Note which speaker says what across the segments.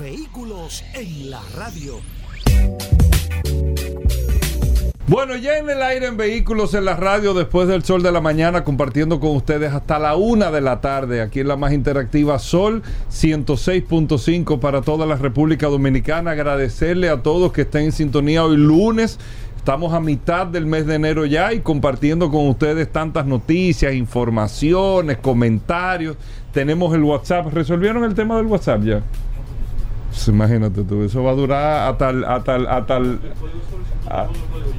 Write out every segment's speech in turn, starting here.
Speaker 1: Vehículos en la radio.
Speaker 2: Bueno, ya en el aire en vehículos en la radio después del sol de la mañana compartiendo con ustedes hasta la una de la tarde aquí en la más interactiva Sol 106.5 para toda la República Dominicana. Agradecerle a todos que estén en sintonía hoy lunes. Estamos a mitad del mes de enero ya y compartiendo con ustedes tantas noticias, informaciones, comentarios. Tenemos el WhatsApp. ¿Resolvieron el tema del WhatsApp ya? Pues imagínate tú, eso va a durar hasta el, hasta el, hasta el,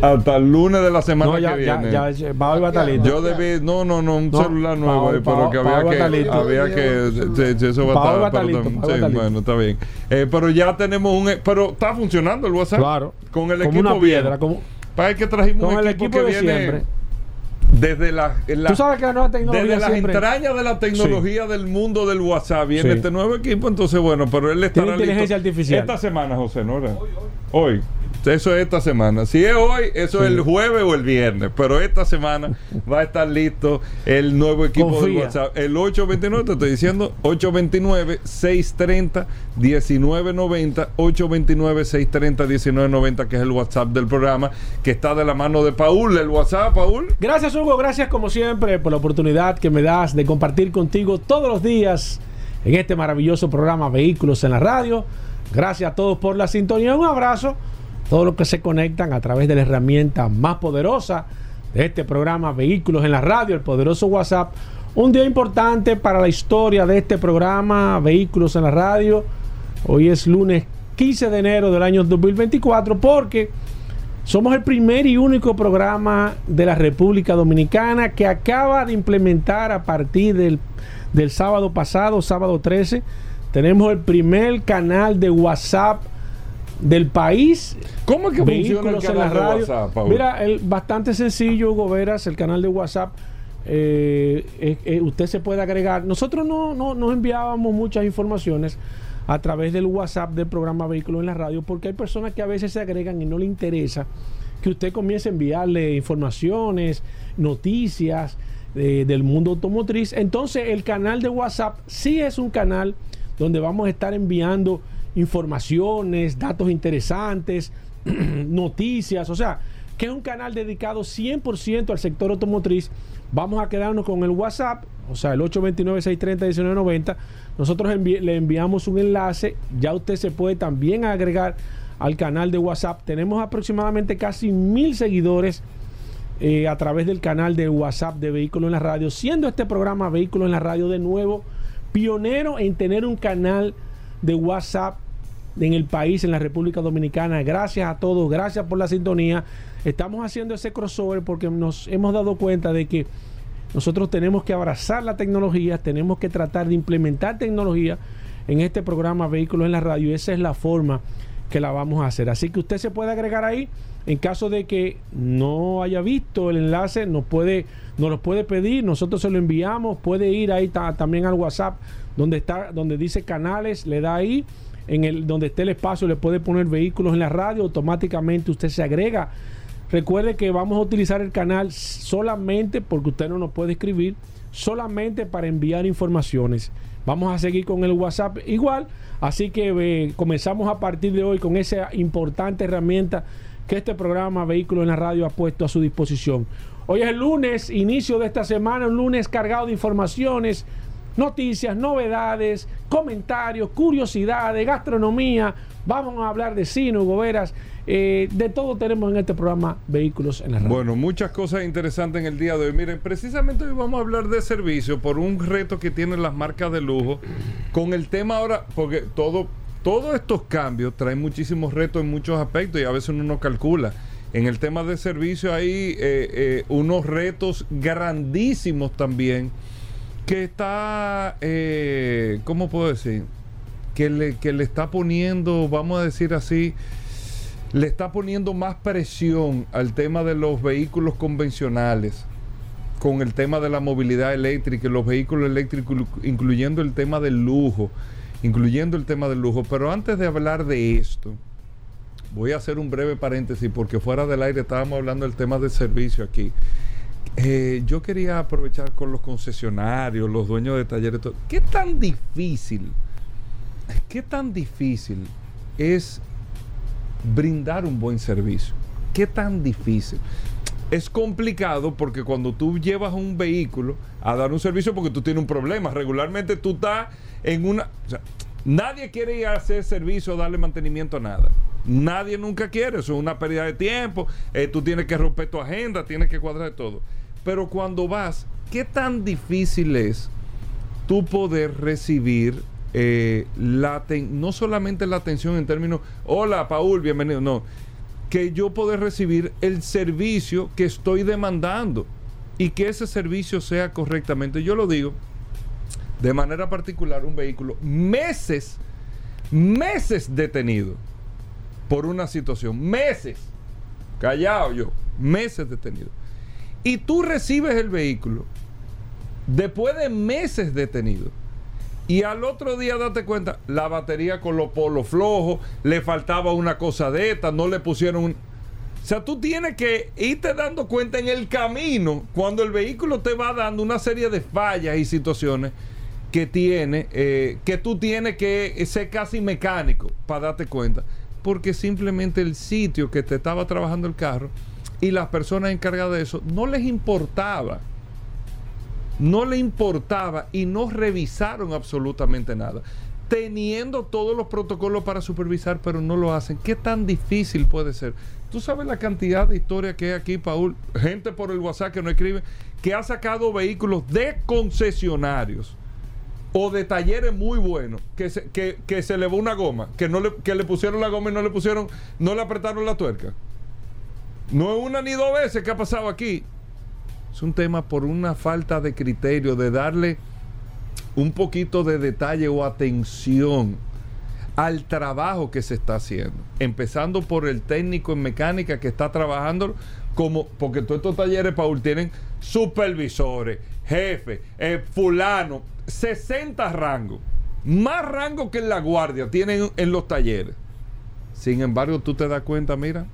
Speaker 2: hasta el lunes de la semana
Speaker 3: No, ya,
Speaker 2: que viene.
Speaker 3: ya, ya, va listo.
Speaker 2: Yo debí, no, no, no, un
Speaker 3: No,
Speaker 2: celular nuevo, eh, pero que había que, había que, sí, eso va a estar, sí, bueno, está bien. Eh, pero ya tenemos un, pero está funcionando el WhatsApp.
Speaker 3: Claro.
Speaker 2: Con el
Speaker 3: como
Speaker 2: equipo
Speaker 3: una
Speaker 2: bien.
Speaker 3: piedra. Como,
Speaker 2: Para que trajimos
Speaker 3: con
Speaker 2: un
Speaker 3: el
Speaker 2: equipo,
Speaker 3: equipo
Speaker 2: que
Speaker 3: de
Speaker 2: viene
Speaker 3: siempre.
Speaker 2: Desde la, la-
Speaker 3: Tú sabes que la nueva tecnología
Speaker 2: desde las entrañas de la tecnología del mundo del WhatsApp viene
Speaker 3: Sí.
Speaker 2: este nuevo equipo, entonces bueno, pero él estará
Speaker 3: Tiene inteligencia
Speaker 2: listo
Speaker 3: artificial.
Speaker 2: esta semana, José, ¿no era? Hoy. Eso es esta semana. Si es hoy, eso es el jueves o el viernes. Pero esta semana va a estar listo el nuevo equipo de. WhatsApp. El 829, te estoy diciendo, 829-630-1990. 829-630-1990, que es el WhatsApp del programa, que está de la mano de Paul. El WhatsApp, Paul.
Speaker 3: Gracias, Hugo. Gracias, como siempre, por la oportunidad que me das de compartir contigo todos los días en este maravilloso programa Vehículos en la Radio. Gracias a todos por la sintonía. Un abrazo a todos los que se conectan a través de la herramienta más poderosa de este programa Vehículos en la Radio, el poderoso WhatsApp. Un día importante para la historia de este programa Vehículos en la Radio. Hoy es lunes 15 de enero del año 2024 porque somos el primer y único programa de la República Dominicana que acaba de implementar a partir del, del sábado pasado, sábado 13, tenemos el primer canal de WhatsApp del país.
Speaker 2: ¿Cómo es que funciona el canal de. WhatsApp, Paul?
Speaker 3: Mira, el, bastante sencillo, Hugo Veras, el canal de WhatsApp. eh, eh, eh, usted se puede agregar. Nosotros no, no, no enviábamos muchas informaciones a través del WhatsApp del programa Vehículos en la Radio, porque hay personas que a veces se agregan y no le interesa que usted comience a enviarle informaciones, noticias eh, del mundo automotriz. Entonces, el canal de WhatsApp sí es un canal donde vamos a estar enviando informaciones, datos interesantes, noticias, o sea, que es un canal dedicado 100% al sector automotriz. Vamos a quedarnos con el WhatsApp, o sea, el 829-630-1990. Nosotros le enviamos un enlace, ya usted se puede también agregar al canal de WhatsApp. Tenemos aproximadamente casi mil seguidores eh, a través del canal de WhatsApp de Vehículos en la Radio, siendo este programa Vehículos en la Radio de nuevo pionero en tener un canal de WhatsApp en el país, en la República Dominicana. Gracias a todos, gracias por la sintonía. Estamos haciendo ese crossover porque nos hemos dado cuenta de que nosotros tenemos que abrazar la tecnología, tenemos que tratar de implementar tecnología en este programa Vehículos en la Radio esa es la forma que la vamos a hacer. Así que usted se puede agregar ahí. En caso de que no haya visto el enlace, nos puede, nos lo puede pedir, nosotros se lo enviamos, puede ir ahí ta- también al WhatsApp donde está, donde dice canales, le da ahí, en el donde esté el espacio, le puede poner vehículos en la radio, automáticamente usted se agrega. Recuerde que vamos a utilizar el canal solamente porque usted no nos puede escribir, solamente para enviar informaciones. Vamos a seguir con el WhatsApp igual, así que comenzamos a partir de hoy con esa importante herramienta que este programa Vehículos en la Radio ha puesto a su disposición. Hoy es el lunes, inicio de esta semana, un lunes cargado de informaciones, noticias, novedades, comentarios, curiosidades, gastronomía. Vamos a hablar de cine, Hugo Veras. eh, de todo tenemos en este programa Vehículos en la Radio.
Speaker 2: Bueno, muchas cosas interesantes en el día de hoy. Miren, precisamente hoy vamos a hablar de servicio por un reto que tienen las marcas de lujo. Con el tema ahora, porque todo, todos estos cambios traen muchísimos retos en muchos aspectos y a veces uno no calcula. En el tema de servicio hay eh, eh, unos retos grandísimos también que está, eh, ¿cómo puedo decir? que le, que le está poniendo, vamos a decir así, le está poniendo más presión al tema de los vehículos convencionales con el tema de la movilidad eléctrica, los vehículos eléctricos, incluyendo el tema del lujo, incluyendo el tema del lujo. Pero antes de hablar de esto, voy a hacer un breve paréntesis porque fuera del aire estábamos hablando del tema del servicio aquí. Eh, yo quería aprovechar con los concesionarios, los dueños de talleres. ¿qué tan difícil, qué tan difícil es brindar un buen servicio? ¿Qué tan difícil? Es complicado porque cuando tú llevas un vehículo a dar un servicio porque tú tienes un problema, regularmente tú estás en una... nadie quiere ir a hacer servicio o darle mantenimiento a nada. Nadie nunca quiere, eso es una pérdida de tiempo, eh, tú tienes que romper tu agenda, tienes que cuadrar todo. Pero cuando vas, ¿qué tan difícil es tú poder recibir eh, la no solamente la atención en términos, hola Paul, bienvenido, no, que yo poder recibir el servicio que estoy demandando y que ese servicio sea correctamente, yo lo digo, de manera particular un vehículo, meses, meses detenido por una situación, meses, callado yo, meses detenido. Y tú recibes el vehículo después de meses detenido. Y al otro día date cuenta, la batería con los polos flojos, le faltaba una cosa de esta, no le pusieron un... O sea, tú tienes que irte dando cuenta en el camino, cuando el vehículo te va dando una serie de fallas y situaciones que tiene, eh, que tú tienes que ser casi mecánico para darte cuenta porque simplemente el sitio que te estaba trabajando el carro y las personas encargadas de eso no les importaba. No le importaba y no revisaron absolutamente nada. Teniendo todos los protocolos para supervisar, pero no lo hacen. ¿Qué tan difícil puede ser? Tú sabes la cantidad de historia que hay aquí, Paul. Gente por el WhatsApp que no escribe, que ha sacado vehículos de concesionarios o de talleres muy buenos que se, que, que se una goma, que no le, que le pusieron la goma y no le pusieron, no le apretaron la tuerca. No es una ni dos veces que ha pasado aquí. Es un tema por una falta de criterio, de darle un poquito de detalle o atención al trabajo que se está haciendo. Empezando por el técnico en mecánica que está trabajando como, porque todos estos talleres, Paul, tienen supervisores, jefes, eh, fulano, 60 rangos. Más rangos que en la guardia tienen en los talleres. Sin embargo, tú te das cuenta, mira,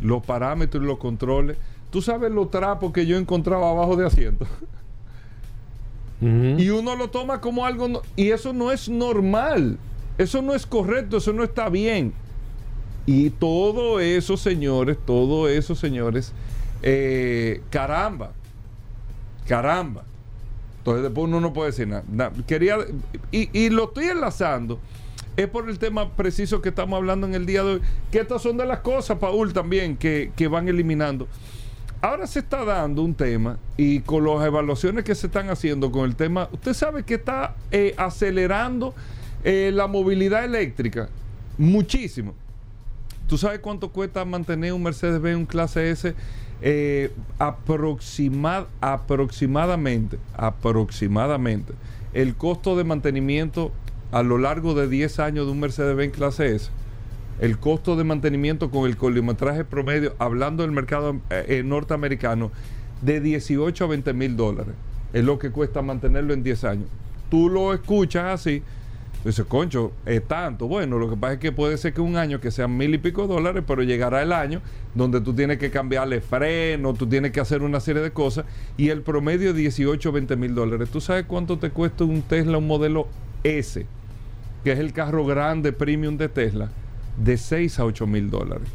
Speaker 2: los parámetros y los controles. Tú sabes los trapos que yo encontraba abajo de asiento. Y uno lo toma como algo... y eso no es normal. Eso no es correcto, eso no está bien. Y todo eso, señores, todo eso, señores, eh, caramba, caramba. Entonces después uno no puede decir nada. Quería, y, lo estoy enlazando, es por el tema preciso que estamos hablando en el día de hoy, que estas son de las cosas, Paul, también, que, van eliminando. Ahora se está dando un tema y con las evaluaciones que se están haciendo con el tema, usted sabe que está eh, acelerando eh, la movilidad eléctrica muchísimo. ¿Tú sabes cuánto cuesta mantener un Mercedes-Benz, un clase S eh, aproximadamente, aproximadamente, el costo de mantenimiento a lo largo de 10 años de un Mercedes-Benz clase S, el costo de mantenimiento con el kilometraje promedio, hablando del mercado eh, norteamericano, de 18 a 20 mil dólares. Es lo que cuesta mantenerlo en 10 años. Tú lo escuchas así Dice, concho, es tanto. Bueno, lo que pasa es que puede ser que un año que sean mil y pico dólares, pero llegará el año donde tú tienes que cambiarle freno, tú tienes que hacer una serie de cosas y el promedio es 18 o 20 mil dólares. ¿Tú sabes cuánto te cuesta un Tesla, un modelo S, que es el carro grande premium de Tesla? De 6 a 8 mil dólares.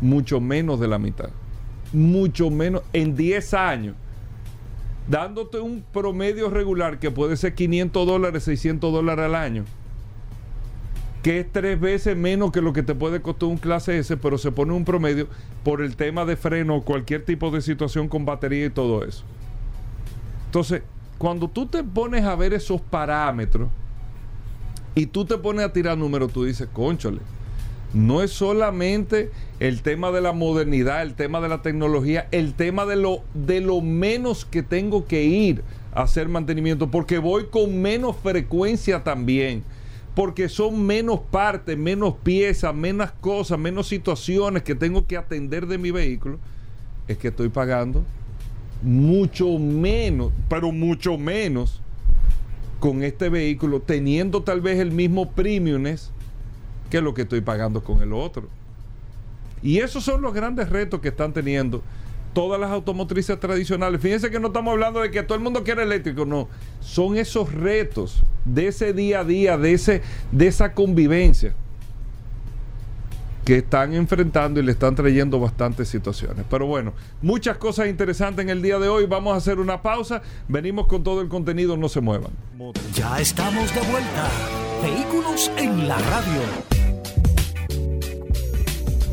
Speaker 2: Mucho menos de la mitad. Mucho menos en 10 años dándote un promedio regular que puede ser 500 dólares, 600 dólares al año, que es tres veces menos que lo que te puede costar un clase S, pero se pone un promedio por el tema de freno, cualquier tipo de situación con batería y todo eso. Entonces, cuando tú te pones a ver esos parámetros y tú te pones a tirar números, tú dices, conchole, no es solamente el tema de la modernidad, el tema de la tecnología, el tema de lo, de lo menos que tengo que ir a hacer mantenimiento, porque voy con menos frecuencia también. porque son menos partes, menos piezas, menos cosas, menos situaciones que tengo que atender de mi vehículo, es que estoy pagando mucho menos, pero mucho menos con este vehículo, teniendo tal vez el mismo premiumness que lo que estoy pagando con el otro. Y esos son los grandes retos que están teniendo todas las automotrices tradicionales. Fíjense que no estamos hablando de que todo el mundo quiere eléctrico, no. Son esos retos de ese día a día, de, ese, de esa convivencia que están enfrentando y le están trayendo bastantes situaciones. Pero bueno, muchas cosas interesantes en el día de hoy. Vamos a hacer una pausa. Venimos con todo el contenido. No se muevan.
Speaker 1: Ya estamos de vuelta. Vehículos en la radio.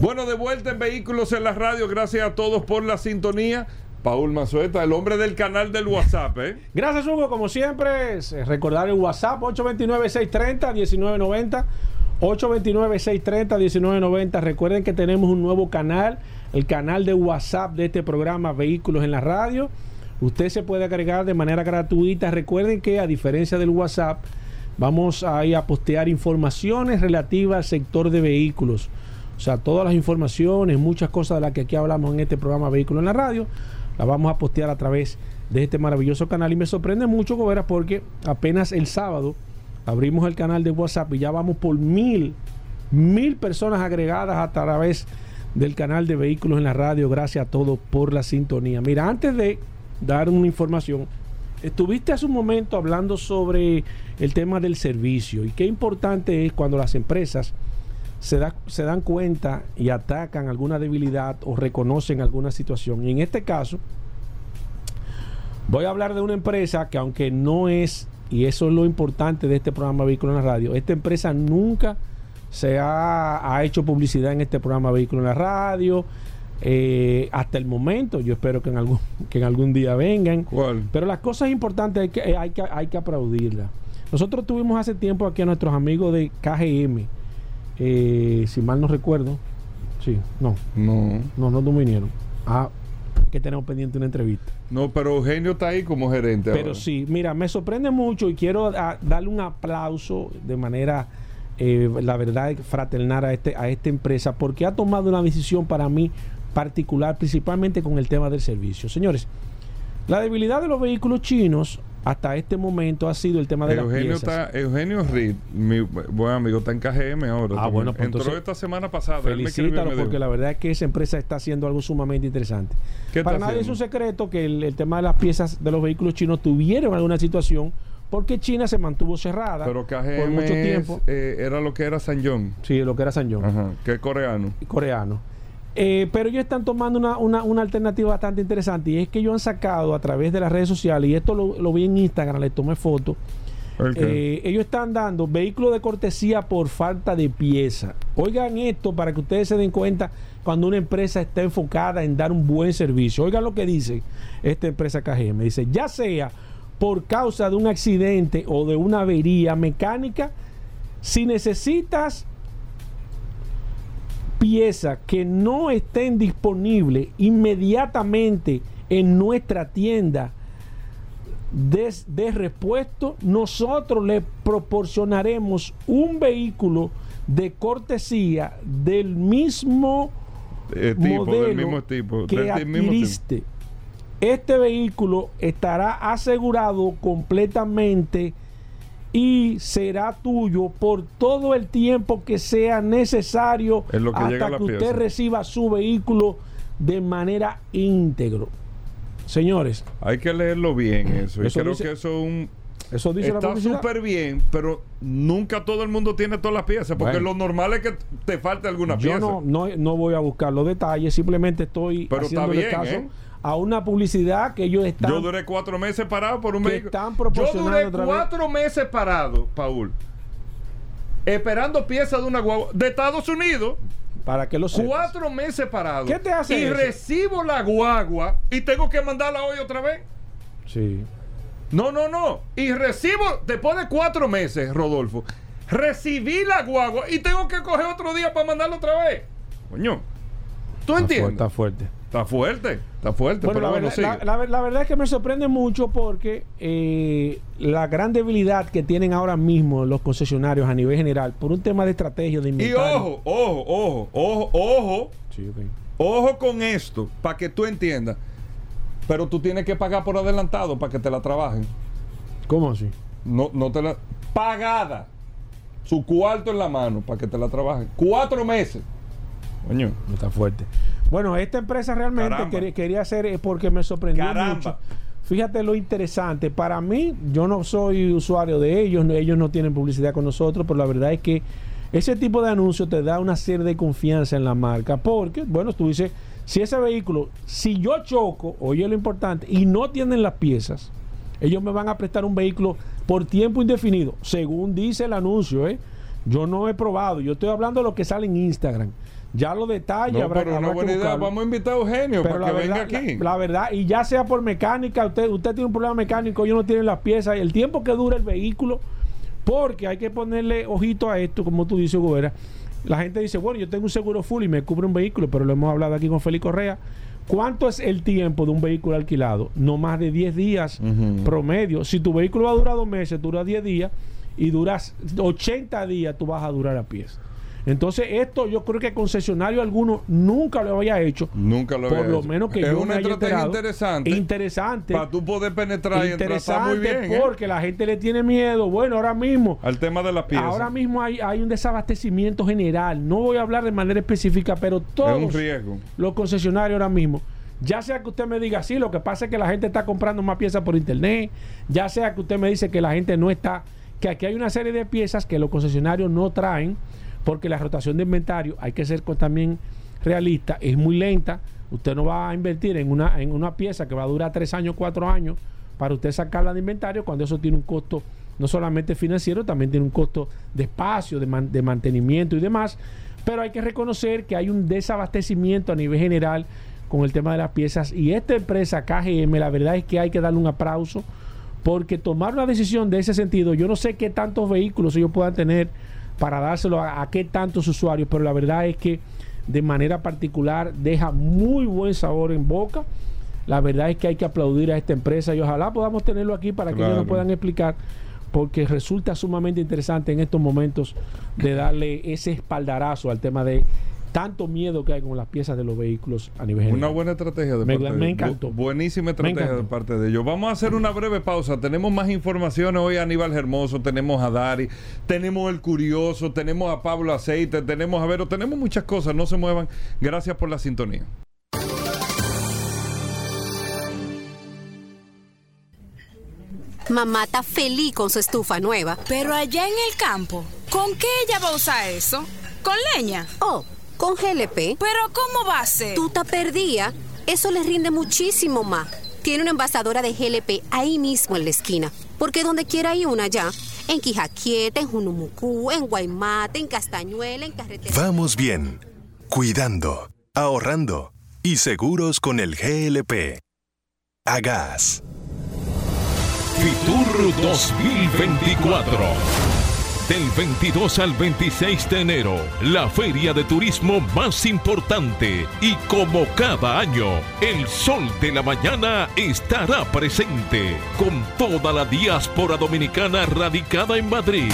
Speaker 2: Bueno, de vuelta en Vehículos en la Radio. Gracias a todos por la sintonía. Paul Mazueta, el hombre del canal del WhatsApp, ¿eh?
Speaker 3: Gracias, Hugo. Como siempre, es recordar el WhatsApp 829-630-1990. 829-630-1990. Recuerden que tenemos un nuevo canal, el canal de WhatsApp de este programa Vehículos en la Radio. Usted se puede agregar de manera gratuita. Recuerden que a diferencia del WhatsApp, vamos a ir a postear informaciones relativas al sector de vehículos. O sea, todas las informaciones, muchas cosas de las que aquí hablamos en este programa Vehículos en la Radio, las vamos a postear a través de este maravilloso canal. Y me sorprende mucho, Gobera, porque apenas el sábado abrimos el canal de WhatsApp y ya vamos por mil, mil personas agregadas a través del canal de Vehículos en la Radio. Gracias a todos por la sintonía. Mira, antes de dar una información, estuviste hace un momento hablando sobre el tema del servicio y qué importante es cuando las empresas se, da, se dan cuenta y atacan alguna debilidad o reconocen alguna situación. Y en este caso, voy a hablar de una empresa que aunque no es, y eso es lo importante de este programa Vehículo en la Radio, esta empresa nunca se ha, ha hecho publicidad en este programa Vehículo en la Radio. eh, hasta el momento, yo espero que en algún, que en algún día vengan.
Speaker 2: ¿Cuál?
Speaker 3: Pero las cosas importantes hay que, eh, hay que, hay que aplaudirlas. Nosotros tuvimos hace tiempo aquí a nuestros amigos de KGM, eh, si mal no recuerdo. Sí, no,
Speaker 2: No.
Speaker 3: no, no, vinieron. Ah, que tenemos pendiente una entrevista.
Speaker 2: No, pero Eugenio está ahí como gerente.
Speaker 3: Pero
Speaker 2: ahora.
Speaker 3: sí, mira, me sorprende mucho y quiero ah, darle un aplauso de manera, eh, la verdad, fraternal a, este, a esta empresa porque ha tomado una decisión para mí particular, principalmente con el tema del servicio. Señores, la debilidad de los vehículos chinos hasta este momento ha sido el tema de
Speaker 2: Eugenio,
Speaker 3: las piezas.
Speaker 2: está, Eugenio Reed, mi buen amigo, está en KGM ahora.
Speaker 3: Ah, bueno, pues
Speaker 2: Entró
Speaker 3: entonces,
Speaker 2: esta semana pasada.
Speaker 3: Felicítalo porque la verdad es que esa empresa está haciendo algo sumamente interesante.
Speaker 2: ¿Qué
Speaker 3: Para nadie es un secreto que el, el tema de las piezas de los vehículos chinos tuvieron alguna situación porque China se mantuvo cerrada
Speaker 2: Pero KGM
Speaker 3: por mucho
Speaker 2: es,
Speaker 3: tiempo.
Speaker 2: eh, era lo que era San John.
Speaker 3: Sí, lo que era San John,
Speaker 2: Ajá, que es coreano.
Speaker 3: coreano. Eh, pero ellos están tomando una, una- una alternativa bastante interesante y es que ellos han sacado a través de las redes sociales, y esto lo, lo vi en Instagram, le tomé foto, eh, ellos están dando vehículos de cortesía por falta de pieza. Oigan esto para que ustedes se den cuenta cuando una empresa está enfocada en dar un buen servicio. Oigan lo que dice esta empresa KGM. Dice, ya sea por causa de un accidente o de una avería mecánica, si necesitas piezas que no estén disponibles inmediatamente en nuestra tienda de, de repuesto, nosotros le proporcionaremos un vehículo de cortesía del mismo
Speaker 2: Eh, tipo,
Speaker 3: modelo
Speaker 2: del mismo tipo.
Speaker 3: que
Speaker 2: del mismo tipo.
Speaker 3: adquiriste. Este vehículo estará asegurado completamente y será tuyo por todo el tiempo que sea necesario
Speaker 2: que
Speaker 3: hasta que usted reciba su vehículo de manera íntegro. Señores,
Speaker 2: Hay que leerlo bien eso.
Speaker 3: Eso
Speaker 2: y creo
Speaker 3: dice-
Speaker 2: que eso es un...
Speaker 3: eso dice
Speaker 2: Está súper bien, pero nunca todo el mundo tiene todas las piezas. Porque
Speaker 3: Bueno.
Speaker 2: lo normal es que te falte alguna
Speaker 3: Yo
Speaker 2: pieza.
Speaker 3: no, no, no voy a buscar los detalles, simplemente estoy
Speaker 2: Pero está
Speaker 3: haciéndole
Speaker 2: bien,
Speaker 3: caso
Speaker 2: ¿eh?
Speaker 3: A una publicidad que ellos están
Speaker 2: Yo duré cuatro meses parado por un vehículo.
Speaker 3: están
Speaker 2: Yo
Speaker 3: proporcionando
Speaker 2: duré
Speaker 3: otra vez.
Speaker 2: cuatro meses parado, Paul. Esperando piezas de una guagua de Estados Unidos.
Speaker 3: para que lo sepas.
Speaker 2: Cuatro meses parado.
Speaker 3: ¿Qué te hace
Speaker 2: Y
Speaker 3: eso?
Speaker 2: recibo la guagua y tengo que mandarla hoy otra vez.
Speaker 3: Sí.
Speaker 2: No, no, no. Y recibo, después de cuatro meses, Rodolfo, recibí la guagua y tengo que coger otro día para mandarla otra vez. Coño. ¿Tú entiendes?
Speaker 3: Está fuerte.
Speaker 2: Está fuerte, está fuerte.
Speaker 3: Bueno,
Speaker 2: pero
Speaker 3: la,
Speaker 2: bueno,
Speaker 3: verdad, la- la- la verdad es que me sorprende mucho porque eh, la gran debilidad que tienen ahora mismo los concesionarios a nivel general por un tema de estrategia, de
Speaker 2: y
Speaker 3: inventario.
Speaker 2: ojo, ojo, ojo, ojo, ojo,
Speaker 3: Sí, ok.
Speaker 2: ojo con esto, para que tú entiendas. Pero tú tienes que pagar por adelantado para que te la trabajen.
Speaker 3: ¿Cómo así?
Speaker 2: No, no te la. Pagada. Su cuarto en la mano para que te la trabajen. Cuatro meses. Coño.
Speaker 3: Está fuerte. Bueno, esta empresa realmente quería, quería hacer eh, porque me sorprendió
Speaker 2: Caramba.
Speaker 3: mucho. Fíjate lo interesante. Para mí, yo no soy usuario de ellos, ellos no tienen publicidad con nosotros, pero la verdad es que ese tipo de anuncio te da una serie de confianza en la marca. Porque, bueno, tú dices, si ese vehículo, si yo choco, oye lo importante, y no tienen las piezas, ellos me van a prestar un vehículo por tiempo indefinido, según dice el anuncio, ¿eh? Yo no he probado, yo estoy hablando de lo que sale en Instagram. Ya los detalles
Speaker 2: No,
Speaker 3: habrá,
Speaker 2: pero una buena idea. Vamos a invitar a Eugenio
Speaker 3: Pero
Speaker 2: para
Speaker 3: la
Speaker 2: que
Speaker 3: verdad,
Speaker 2: venga aquí.
Speaker 3: La, la verdad, y ya sea por mecánica, usted, usted tiene un problema mecánico, ellos no tienen las piezas, el tiempo que dura el vehículo, porque hay que ponerle ojito a esto, como tú dices, Gobera. La gente dice, bueno, yo tengo un seguro full y me cubre un vehículo, pero lo hemos hablado aquí con Félix Correa. ¿Cuánto es el tiempo de un vehículo alquilado? No más de 10 días promedio. Si tu vehículo va a durar dos meses, dura 10 días y duras 80 días, tú vas a durar a pies. Entonces, esto yo creo que concesionario alguno nunca lo había hecho.
Speaker 2: Nunca lo había
Speaker 3: Por lo
Speaker 2: hecho.
Speaker 3: menos que
Speaker 2: es
Speaker 3: yo me
Speaker 2: una
Speaker 3: haya
Speaker 2: estrategia interesante.
Speaker 3: Interesante.
Speaker 2: Para tú poder penetrar y entrar está muy. ¿eh?
Speaker 3: porque la gente le tiene miedo. Bueno, ahora mismo,
Speaker 2: Al tema de las piezas.
Speaker 3: ahora mismo hay, hay un desabastecimiento general. No voy a hablar de manera específica, pero todos
Speaker 2: es un riesgo.
Speaker 3: los concesionarios ahora mismo. Ya sea que usted me diga, sí, lo que pasa es que la gente está comprando más piezas por internet. Ya sea que usted me dice que la gente no está, que aquí hay una serie de piezas que los concesionarios no traen, porque la rotación de inventario, hay que ser también realista, es muy lenta. Usted no va a invertir en una, en una pieza que va a durar tres años, cuatro años, para usted sacarla de inventario, cuando eso tiene un costo no solamente financiero, también tiene un costo de espacio, de, man- de mantenimiento y demás. Pero hay que reconocer que hay un desabastecimiento a nivel general con el tema de las piezas. Y esta empresa KGM, la verdad es que hay que darle un aplauso porque tomar una decisión de ese sentido, yo no sé qué tantos vehículos ellos puedan tener para dárselo a, a qué tantos usuarios, pero la verdad es que de manera particular deja muy buen sabor en boca. La verdad es que hay que aplaudir a esta empresa y ojalá podamos tenerlo aquí para que ellos nos puedan explicar porque resulta sumamente interesante en estos momentos de darle ese espaldarazo al tema de tanto miedo que hay con las piezas de los vehículos a nivel
Speaker 2: Una
Speaker 3: general.
Speaker 2: buena estrategia de
Speaker 3: Me-
Speaker 2: parte
Speaker 3: me
Speaker 2: de
Speaker 3: encantó.
Speaker 2: Bu- buenísima estrategia de parte de ellos. Vamos a hacer una breve pausa. Tenemos más informaciones hoy a Aníbal Hermoso, tenemos a Dari, tenemos el Curioso, tenemos a Pablo Aceite, tenemos a Vero, tenemos muchas cosas. No se muevan. Gracias por la sintonía.
Speaker 4: Mamá está feliz con su estufa nueva.
Speaker 5: Pero allá en el campo, ¿con qué ella va a usar eso? ¿Con leña?
Speaker 4: Oh, con GLP.
Speaker 5: Pero ¿cómo va a ser?
Speaker 4: Tú te perdía. Eso les rinde muchísimo más. Tiene una envasadora de GLP ahí mismo en la esquina. Porque donde quiera hay una ya. En Quijaquieta, en Junumucú, en Guaymate, en Castañuela, en Carretera.
Speaker 6: Vamos bien, cuidando, ahorrando y seguros con el GLP. A gas.
Speaker 7: Fitur 2024. Del 22 al 26 de enero, la feria de turismo más importante y como cada año, el Sol de la Mañana estará presente con toda la diáspora dominicana radicada en Madrid.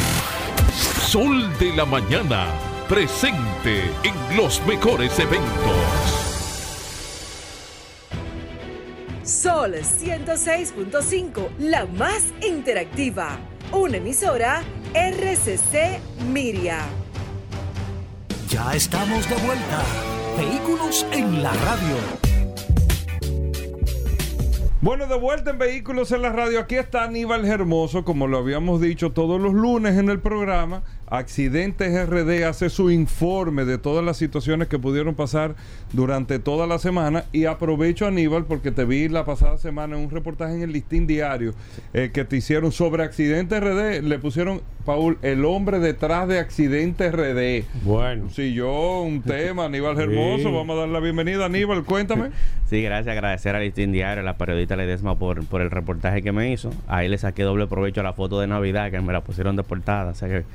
Speaker 7: Sol de la Mañana, presente en los mejores eventos.
Speaker 8: Sol 106.5, la más interactiva. Una emisora RCC Miria.
Speaker 1: Ya estamos de vuelta. Vehículos en la radio.
Speaker 2: Bueno, de vuelta en Vehículos en la Radio. Aquí está Aníbal Hermoso, como lo habíamos dicho todos los lunes en el programa. Accidentes RD hace su informe de todas las situaciones que pudieron pasar durante toda la semana. Y aprovecho, Aníbal, porque te vi la pasada semana en un reportaje en el Listín Diario eh, que te hicieron sobre Accidentes RD. Le pusieron, Paul, el hombre detrás de Accidentes RD.
Speaker 3: Bueno.
Speaker 2: Si yo, un tema, Aníbal Hermoso,
Speaker 3: Sí.
Speaker 2: vamos a dar la bienvenida. Aníbal, cuéntame.
Speaker 9: Sí, gracias, agradecer a Listín Diario, a la periodista Ledesma por, por el reportaje que me hizo. Ahí le saqué doble provecho a la foto de Navidad, que me la pusieron de portada. O sea que,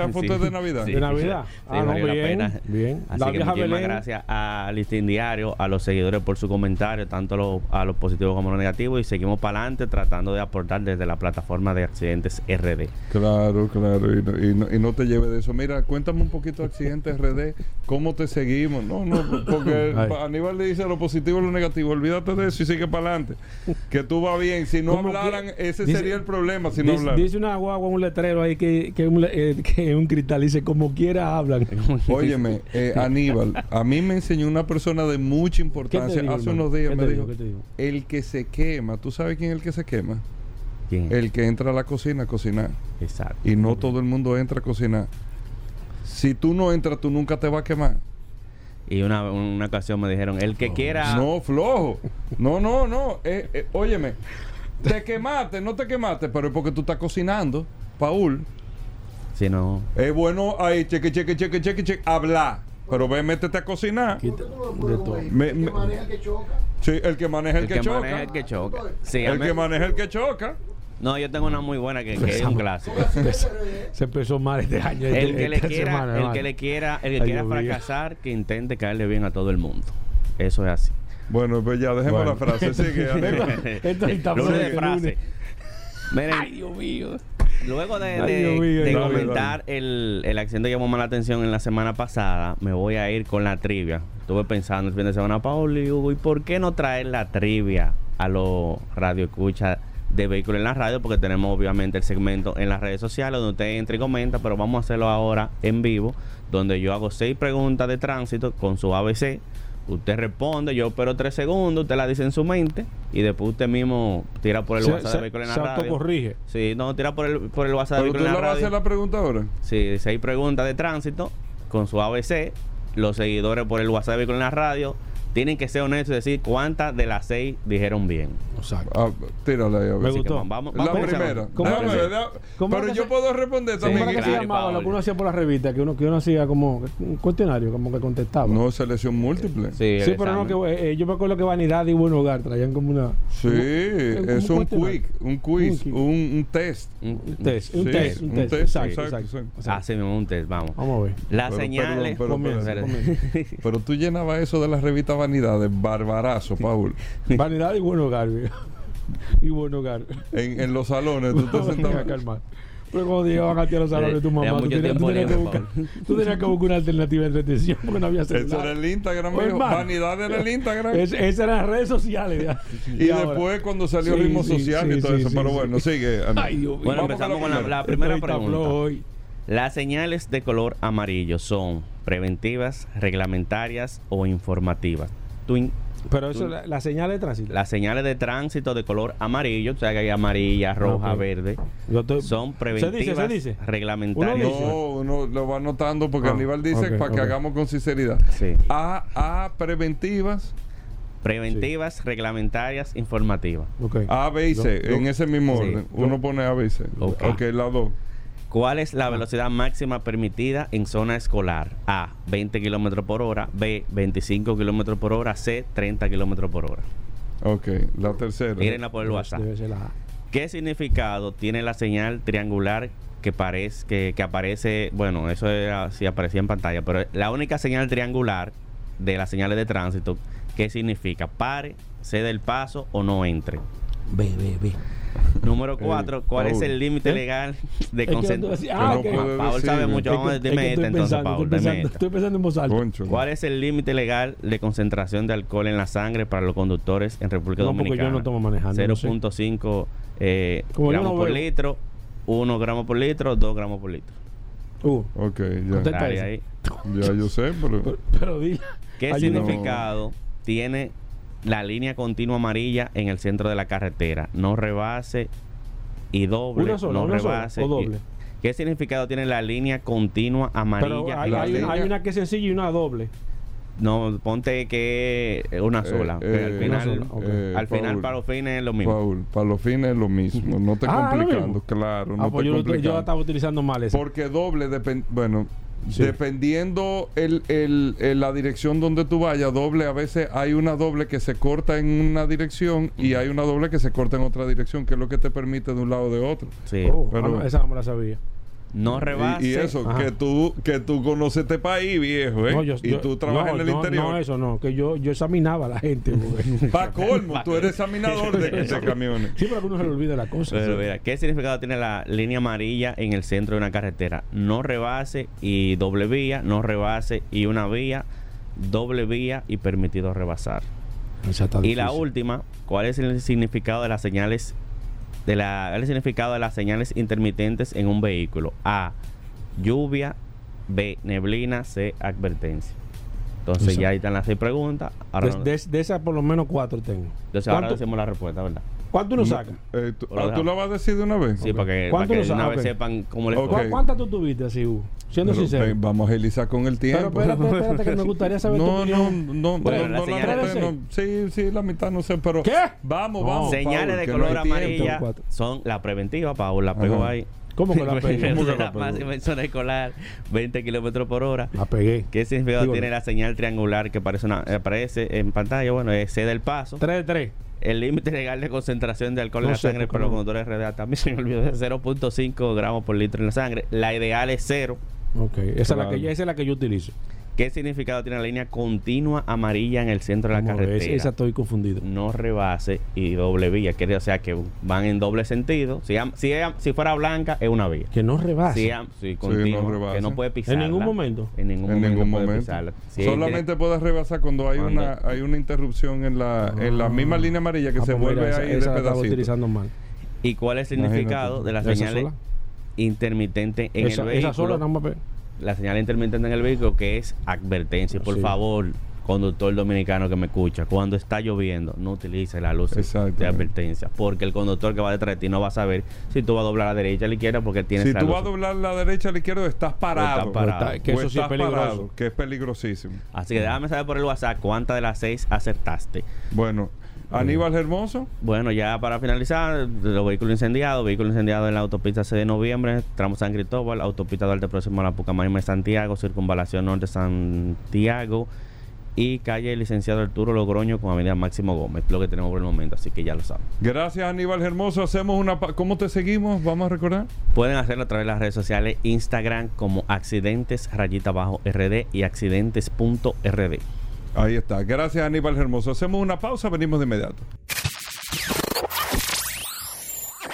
Speaker 2: Ah, esa foto es de Navidad.
Speaker 3: ¿De Navidad?
Speaker 9: Sí,
Speaker 3: Ah, no, bien,
Speaker 9: pena.
Speaker 3: bien.
Speaker 9: Así
Speaker 3: La
Speaker 9: que muchísimas
Speaker 3: Belén.
Speaker 9: gracias a Listín Diario, a los seguidores por su comentario, tanto lo- a los positivos como a los negativos. Y seguimos para adelante tratando de aportar desde la plataforma de accidentes RD.
Speaker 2: Claro, claro, y no, y no- y no te lleves de eso. Mira, cuéntame un poquito de Accidentes RD, cómo te seguimos. No, no, porque. Aníbal le dice lo positivo y lo negativo. Olvídate de eso y sigue para adelante. Que tú vas bien. Si no
Speaker 3: que-
Speaker 2: hablaran, ese
Speaker 3: dice-
Speaker 2: sería el problema. Si no
Speaker 3: dice,
Speaker 2: hablaran.
Speaker 3: dice una guagua, un letrero ahí que, que, un, le- eh, que un cristal dice como quiera hablan.
Speaker 2: Óyeme, eh, Aníbal, a mí me enseñó una persona de mucha importancia hace unos días.
Speaker 3: ¿Qué
Speaker 2: Me dijo? el que se quema, ¿tú sabes quién es el que se quema?
Speaker 9: ¿Quién?
Speaker 2: El que entra a la cocina a cocinar.
Speaker 9: Exacto.
Speaker 2: Y no todo el mundo entra a cocinar. Si tú no entras, tú nunca te vas a quemar.
Speaker 9: Y una, una ocasión me dijeron, el que quiera...
Speaker 2: No, flojo. No, no, no. Eh, eh, óyeme, te quemaste, no te quemaste, pero es porque tú estás cocinando, Paul.
Speaker 9: Si no...
Speaker 2: Es bueno ahí, cheque, cheque, cheque, cheque, cheque, hablar. Pero ve, métete a cocinar.
Speaker 3: Quita- de todo.
Speaker 2: Me- me- Sí, el que maneja el,
Speaker 9: El
Speaker 2: que,
Speaker 9: que
Speaker 2: choca.
Speaker 9: maneja el que choca. Sí, a
Speaker 2: el
Speaker 9: mí-
Speaker 2: que maneja el que choca.
Speaker 9: No, yo tengo una muy buena que, que es un clásico.
Speaker 3: Se empezó mal este año.
Speaker 9: El que le quiera,
Speaker 3: semana,
Speaker 9: el que le quiera, el que
Speaker 3: Ay,
Speaker 9: quiera
Speaker 3: mío.
Speaker 9: fracasar, que intente caerle bien a todo el mundo. Eso es así.
Speaker 2: Bueno, pues ya, dejemos
Speaker 3: Bueno.
Speaker 2: la frase. Sigue.
Speaker 3: Esto bueno
Speaker 9: de
Speaker 3: que
Speaker 9: frase. Miren,
Speaker 3: Ay, Dios mío.
Speaker 9: Luego de,
Speaker 3: Ay,
Speaker 9: de-
Speaker 3: Dios mío,
Speaker 9: de
Speaker 3: dale,
Speaker 9: comentar El, el accidente que llamó más la atención en la semana pasada, me voy a ir con la trivia. Estuve pensando el fin de semana, Paul y Hugo, ¿y por qué no traer la trivia a los radioescuchas de vehículos en la radio? Porque tenemos obviamente el segmento en las redes sociales donde usted entra y comenta, pero vamos a hacerlo ahora en vivo, donde yo hago seis preguntas de tránsito con su ABC. Usted responde, yo espero tres segundos, usted la dice en su mente y después usted mismo tira por el
Speaker 3: Se-
Speaker 9: WhatsApp
Speaker 3: se-
Speaker 9: de vehículos en
Speaker 3: se
Speaker 9: la radio.
Speaker 3: autocorrige.
Speaker 9: Sí, no, tira por el, por el WhatsApp de
Speaker 2: Pero tú
Speaker 9: vehículos
Speaker 2: le
Speaker 9: en la
Speaker 2: vas a hacer
Speaker 9: radio.
Speaker 2: la pregunta ahora.
Speaker 9: Sí, seis preguntas de tránsito con su ABC. Los seguidores por el WhatsApp de vehículos en la radio tienen que ser honestos y decir cuántas de las seis dijeron bien.
Speaker 3: Exacto.
Speaker 2: Ah, tírale ahí a ver.
Speaker 3: Me
Speaker 9: Así que
Speaker 3: gustó.
Speaker 9: vamos,
Speaker 2: La
Speaker 9: vamos
Speaker 2: primera.
Speaker 3: ¿Cómo era cómo
Speaker 2: Pero
Speaker 3: que
Speaker 2: yo
Speaker 3: se-
Speaker 2: puedo responder
Speaker 9: Sí,
Speaker 2: también.
Speaker 3: ¿Cómo era que se
Speaker 9: claro,
Speaker 3: llamaba?
Speaker 9: Paolo.
Speaker 3: Lo que uno hacía por la revista, que uno, que uno hacía como un cuestionario, como que contestaba.
Speaker 2: No, selección múltiple. Sí,
Speaker 9: Sí, el
Speaker 3: Sí, pero no,
Speaker 9: examen.
Speaker 3: que eh, yo me acuerdo que Vanidad y Buen Hogar traían como una.
Speaker 2: es un
Speaker 3: cuestionario.
Speaker 2: quick, un quiz,
Speaker 3: Un quiz.
Speaker 2: un, un test.
Speaker 9: Un-
Speaker 3: Un test, un
Speaker 2: Sí,
Speaker 3: test, un
Speaker 2: un
Speaker 3: test.
Speaker 2: test,
Speaker 3: Exacto,
Speaker 2: exacto,
Speaker 3: exacto.
Speaker 2: exacto.
Speaker 3: exacto.
Speaker 9: Así mismo, un test, vamos.
Speaker 3: Vamos a ver.
Speaker 9: Las
Speaker 2: Pero,
Speaker 9: señales.
Speaker 2: perdón, pero,
Speaker 3: Comienza,
Speaker 9: Espérate.
Speaker 2: Pero tú llenabas eso de la revista Vanidad de barbarazo, Paul.
Speaker 3: Vanidad y Buen Hogar. Y Buen Hogar.
Speaker 2: En, en los salones tú te sentabas.
Speaker 3: calma. Pero cuando llegaban a ti a los salones de tu mamá, tú tenías, tú tenías que buscar, tú tenías que buscar una alternativa de entretención porque no había
Speaker 2: Eso era
Speaker 3: celular.
Speaker 2: el Instagram,
Speaker 3: Oye,
Speaker 2: mijo. Vanidad era el Instagram.
Speaker 3: Es- Esas eran las redes sociales. ya.
Speaker 2: y después cuando salió
Speaker 3: Sí,
Speaker 2: ritmo
Speaker 3: sí,
Speaker 2: social
Speaker 3: sí,
Speaker 2: y todo
Speaker 3: sí,
Speaker 2: eso.
Speaker 3: sí,
Speaker 2: Pero
Speaker 3: sí.
Speaker 2: bueno, sigue.
Speaker 3: Ay, Dios.
Speaker 9: Bueno, empezamos
Speaker 2: con la
Speaker 3: primera.
Speaker 9: pregunta.
Speaker 3: hoy.
Speaker 9: Las señales de color amarillo son preventivas, reglamentarias o informativas. Twin.
Speaker 3: Pero eso,
Speaker 9: Tú-
Speaker 3: la, la señal de tránsito.
Speaker 9: Las señales de tránsito de color amarillo, o sea que hay amarilla, roja, verde,
Speaker 3: estoy-
Speaker 9: son
Speaker 3: Se
Speaker 9: preventivas,
Speaker 3: dice, se dice.
Speaker 9: reglamentarias.
Speaker 2: No, uno lo va anotando porque
Speaker 3: Ah,
Speaker 2: Aníbal dice para que hagamos con sinceridad.
Speaker 9: Sí.
Speaker 2: A, A preventivas,
Speaker 9: Preventivas, reglamentarias, informativas.
Speaker 2: A, B y C,
Speaker 3: Yo- yo-
Speaker 2: en ese mismo
Speaker 9: Sí.
Speaker 2: orden. Uno pone A, B y C.
Speaker 9: Ok.
Speaker 2: Ok, la dos.
Speaker 9: ¿Cuál es la velocidad máxima permitida en zona escolar? A, 20 kilómetros por hora. B, 25 kilómetros por hora. C, 30 kilómetros por hora.
Speaker 2: Ok, la tercera.
Speaker 9: Mírenla por el WhatsApp.
Speaker 3: Debe ser la A.
Speaker 9: ¿Qué significado tiene la señal triangular que, parece, que, que aparece? Bueno, eso era, sí aparecía en pantalla, pero la única señal triangular de las señales de tránsito, ¿qué significa? Pare, cede el paso o no entre.
Speaker 3: B, B, B.
Speaker 9: Número 4, ¿cuál es el límite
Speaker 3: ¿Eh?
Speaker 9: legal de concentración?
Speaker 3: ah,
Speaker 2: no
Speaker 9: Paul sabe mucho, vamos a
Speaker 3: que-
Speaker 9: decir,
Speaker 3: es que
Speaker 9: meta
Speaker 3: estoy
Speaker 9: entonces, Paul,
Speaker 3: estoy pensando, estoy pensando en voz alta.
Speaker 2: Concho.
Speaker 9: ¿Cuál es el límite legal de concentración de alcohol en la sangre para los conductores en República
Speaker 3: No, porque yo
Speaker 9: Dominicana?
Speaker 3: no tomo manejando, no sé.
Speaker 9: 0.5 eh, gramos
Speaker 3: no
Speaker 9: por litro, 1 gramo por litro, 2 gramos por litro.
Speaker 3: Uh,
Speaker 2: Ok, ya.
Speaker 9: Ahí.
Speaker 2: Ya yo sé, pero.
Speaker 3: pero, pero di.
Speaker 9: ¿Qué
Speaker 3: ayúdame.
Speaker 9: significado tiene la línea continua amarilla en el centro de la carretera? No rebase y doble.
Speaker 3: Una sola,
Speaker 9: no
Speaker 3: una sola,
Speaker 9: rebase.
Speaker 3: o
Speaker 9: y-
Speaker 3: doble.
Speaker 9: ¿Qué significado tiene la línea continua amarilla?
Speaker 3: Pero hay, una que es sencilla y una doble.
Speaker 9: No, ponte que es una sola.
Speaker 2: Eh,
Speaker 9: al
Speaker 2: eh,
Speaker 9: final,
Speaker 3: una sola, ok.
Speaker 2: eh,
Speaker 9: al final
Speaker 2: Paul,
Speaker 9: para los fines es lo mismo.
Speaker 2: Paul, para los fines es lo mismo. No te
Speaker 3: Ah,
Speaker 2: complicando, claro.
Speaker 3: ah,
Speaker 2: no
Speaker 3: pues
Speaker 2: te
Speaker 3: yo, lo- yo
Speaker 2: complicando.
Speaker 3: la estaba utilizando mal esa.
Speaker 2: Porque doble depende. Bueno,
Speaker 3: Sí.
Speaker 2: Dependiendo el, el- el- la dirección donde tú vayas, doble, a veces hay una doble que se corta en una dirección y hay una doble que se corta en otra dirección, que es lo que te permite de un lado o de otro.
Speaker 9: Sí.
Speaker 3: Oh,
Speaker 2: Pero-
Speaker 3: ah, esa no me la sabía.
Speaker 9: No rebase.
Speaker 2: Y, y eso,
Speaker 3: Ajá.
Speaker 2: que tú, que tú conoces este país, viejo, ¿eh?
Speaker 3: No, yo-
Speaker 2: y
Speaker 3: yo-
Speaker 2: tú trabajas
Speaker 3: no,
Speaker 2: en el
Speaker 3: no,
Speaker 2: interior.
Speaker 3: No, eso no, que yo, yo examinaba a la gente. güey.
Speaker 2: Pa' colmo, tú eres examinador de, de camiones.
Speaker 3: Sí, pero a uno se le olvida la cosa.
Speaker 9: Pero mira, ¿qué significado tiene la línea amarilla en el centro de una carretera? No rebase y doble vía, no rebase y una vía, doble vía y permitido rebasar. Y la última, ¿cuál es el significado de las señales de la el significado de las señales intermitentes en un vehículo? A, lluvia, B, neblina, C, advertencia. Entonces
Speaker 3: Exacto.
Speaker 9: ya ahí están las seis preguntas. Ahora,
Speaker 3: De,
Speaker 9: no-
Speaker 3: de- de esas por lo menos cuatro tengo.
Speaker 9: entonces ahora
Speaker 3: ¿Cuánto,
Speaker 9: decimos la respuesta, ¿verdad?
Speaker 3: Cuánto uno saca?
Speaker 2: Eh, tú,
Speaker 9: Lo
Speaker 2: ah, ¿tú la vas a decir de una vez?
Speaker 9: Sí, para que, para
Speaker 3: ¿Cuánto
Speaker 9: que
Speaker 3: lo
Speaker 9: de una vez sepan cómo les
Speaker 2: Ok.
Speaker 9: fue.
Speaker 3: ¿Cu- ¿Cuántas tú tuviste así, Hugo? Siendo
Speaker 2: Pero,
Speaker 3: sincero.
Speaker 2: vamos a agilizar con el tiempo.
Speaker 3: Pero espérate, espérate, que me gustaría saber tu
Speaker 2: No, no,
Speaker 3: opinión.
Speaker 2: no,
Speaker 9: Bueno,
Speaker 2: no, no, mitad no. Sí, sí, la mitad no sé, pero.
Speaker 3: ¿Qué?
Speaker 2: Vamos,
Speaker 3: No.
Speaker 2: vamos.
Speaker 9: Señales
Speaker 2: Paul,
Speaker 9: de
Speaker 2: que no
Speaker 9: color amarilla son la preventiva, Paul, la pegó
Speaker 2: Ajá.
Speaker 9: ahí.
Speaker 3: ¿Cómo que la pegué?
Speaker 2: ¿Cómo que la
Speaker 9: máxima en zona escolar, 20 kilómetros por hora.
Speaker 3: La pegué.
Speaker 9: ¿Qué significado
Speaker 3: Digo,
Speaker 9: tiene la señal triangular que aparece, una- aparece en pantalla? Bueno, es C del paso.
Speaker 3: 3 de 3.
Speaker 9: El límite legal de concentración de alcohol
Speaker 3: No
Speaker 9: en la
Speaker 3: sé,
Speaker 9: sangre para los conductores RDA también se me olvidó de 0.5 gramos por litro en la sangre. La ideal es cero.
Speaker 3: Ok, esa, es la que, yo- esa es la que yo utilizo.
Speaker 9: ¿Qué significado tiene la línea continua amarilla en el centro de la carretera?
Speaker 3: Esa, esa estoy confundido.
Speaker 9: no rebase y doble vía. Quiere, o sea, que van en doble sentido. Si, si, si fuera blanca, es una vía.
Speaker 3: Que no rebase.
Speaker 9: Si, continua,
Speaker 2: no rebase.
Speaker 9: que no puede pisar.
Speaker 3: En ningún momento.
Speaker 9: En ningún
Speaker 2: En
Speaker 9: momento.
Speaker 2: ningún
Speaker 9: puede
Speaker 2: momento.
Speaker 9: pisarla. Si
Speaker 2: Solamente
Speaker 9: tiene-
Speaker 2: puedes rebasar cuando hay
Speaker 9: Cuando-
Speaker 2: una hay una interrupción en la en la misma línea amarilla que
Speaker 3: Ah,
Speaker 2: se
Speaker 3: pues
Speaker 2: vuelve
Speaker 3: mira, esa-
Speaker 2: ahí
Speaker 3: esa
Speaker 2: de pedacito.
Speaker 3: utilizando mal.
Speaker 9: ¿Y cuál es el
Speaker 2: Imagínate
Speaker 9: significado de la
Speaker 3: ¿Esa
Speaker 9: señal
Speaker 3: sola?
Speaker 9: intermitente en
Speaker 3: esa,
Speaker 9: el
Speaker 3: esa
Speaker 9: vehículo?
Speaker 3: sola más ve.
Speaker 9: La señal intermitente en el vehículo que es advertencia. Por
Speaker 3: Sí.
Speaker 9: favor, conductor dominicano que me escucha, cuando está lloviendo, no utilice la luz de advertencia. Porque el conductor que va detrás de ti no va a saber si tú vas a doblar a la derecha o a la izquierda porque tiene
Speaker 2: Si tú
Speaker 9: luz.
Speaker 2: vas a doblar la derecha a la izquierda, estás parado.
Speaker 9: estás parado.
Speaker 3: O está- que
Speaker 2: O
Speaker 3: eso sí es peligroso.
Speaker 2: parado, que es peligrosísimo.
Speaker 9: Así que déjame saber por el WhatsApp cuántas de las seis acertaste.
Speaker 2: Bueno, Aníbal Hermoso,
Speaker 9: Bueno, ya para finalizar, los vehículos incendiados, vehículos incendiados en la autopista C de noviembre, tramo San Cristóbal, autopista Duarte próximo a la Pucamaima de Santiago, circunvalación norte Santiago y calle Licenciado Arturo Logroño con avenida Máximo Gómez, lo que tenemos por el momento, así que ya lo saben.
Speaker 2: gracias Aníbal Hermoso. Hacemos una. pa- ¿Cómo te seguimos? Vamos a recordar.
Speaker 9: Pueden hacerlo a través de las redes sociales, Instagram como accidentes rayita abajo RD y accidentes.rd.
Speaker 2: Ahí está. Gracias Aníbal Hermoso. Hacemos una pausa, venimos de inmediato.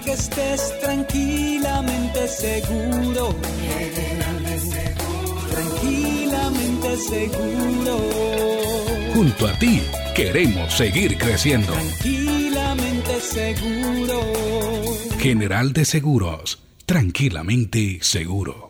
Speaker 10: Para que estés tranquilamente seguro. Tranquilamente seguro.
Speaker 11: Junto a ti queremos seguir creciendo.
Speaker 10: Tranquilamente seguro.
Speaker 11: General de Seguros, tranquilamente seguro.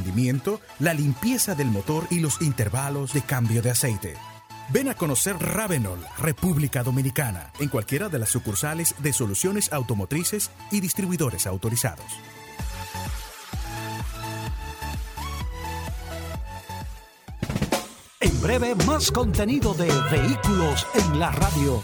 Speaker 1: la limpieza del motor y los intervalos de cambio de aceite. Ven a conocer Ravenol, República Dominicana, en cualquiera de las sucursales de soluciones automotrices y distribuidores autorizados.
Speaker 12: En breve, más contenido de vehículos en la radio.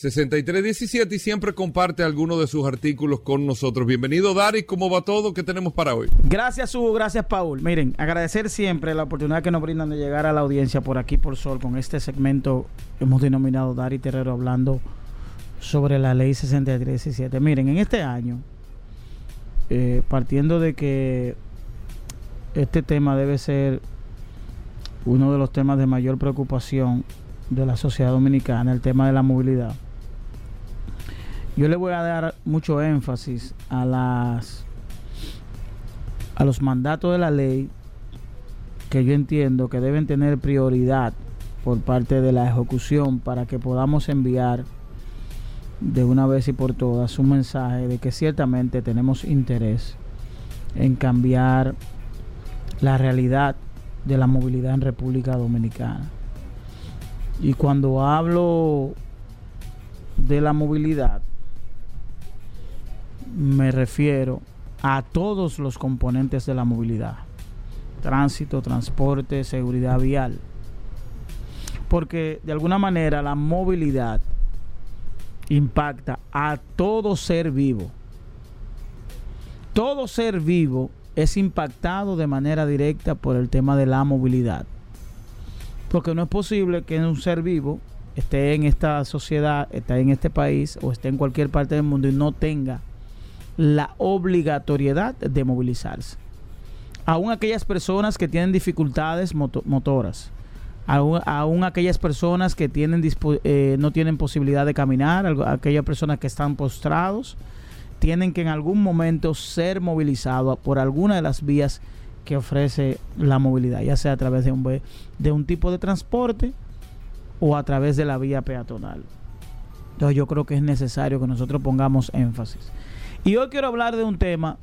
Speaker 2: 6317 y siempre comparte alguno de sus artículos con nosotros. Bienvenido, Dari. ¿Cómo va todo? ¿Qué tenemos para hoy?
Speaker 13: Gracias, Hugo. Gracias, Paul. Miren, agradecer siempre la oportunidad que nos brindan de llegar a la audiencia por aquí, por Sol, con este segmento que hemos denominado Dari Terrero hablando sobre la ley 6317. Miren, en este año, eh, partiendo de que este tema debe ser uno de los temas de mayor preocupación de la sociedad dominicana, el tema de la movilidad. Yo le voy a dar mucho énfasis a las a los mandatos de la ley que yo entiendo que deben tener prioridad por parte de la ejecución para que podamos enviar de una vez y por todas un mensaje de que ciertamente tenemos interés en cambiar la realidad de la movilidad en República Dominicana. Y cuando hablo de la movilidad, me refiero a todos los componentes de la movilidad. Tránsito, transporte, seguridad vial. Porque de alguna manera la movilidad impacta a todo ser vivo. Todo ser vivo es impactado de manera directa por el tema de la movilidad. Porque no es posible que un ser vivo esté en esta sociedad, esté en este país o esté en cualquier parte del mundo y no tenga la obligatoriedad de movilizarse. Aún aquellas personas que tienen dificultades motoras, aún, aquellas personas que tienen eh, no tienen posibilidad de caminar, aquellas personas que están postrados, tienen que en algún momento ser movilizados por alguna de las vías que ofrece la movilidad, ya sea a través de un, de un tipo de transporte o a través de la vía peatonal. Entonces yo creo que es necesario que nosotros pongamos énfasis. Y hoy quiero hablar de un tema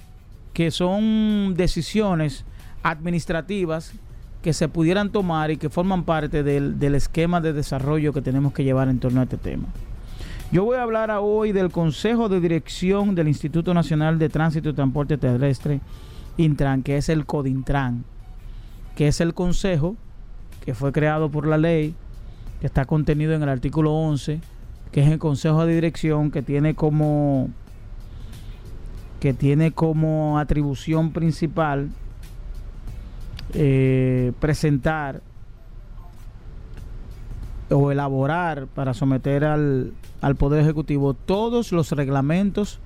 Speaker 13: que son decisiones administrativas que se pudieran tomar y que forman parte del, del esquema de desarrollo que tenemos que llevar en torno a este tema. Yo voy a hablar hoy del Consejo de Dirección del Instituto Nacional de Tránsito y Transporte Terrestre, Intran, que es el CODINTRAN, que es el consejo que fue creado por la ley, que está contenido en el artículo 11, que es el Consejo de Dirección que tiene como que tiene como atribución principal eh, presentar o elaborar para someter al, al Poder Ejecutivo todos los reglamentos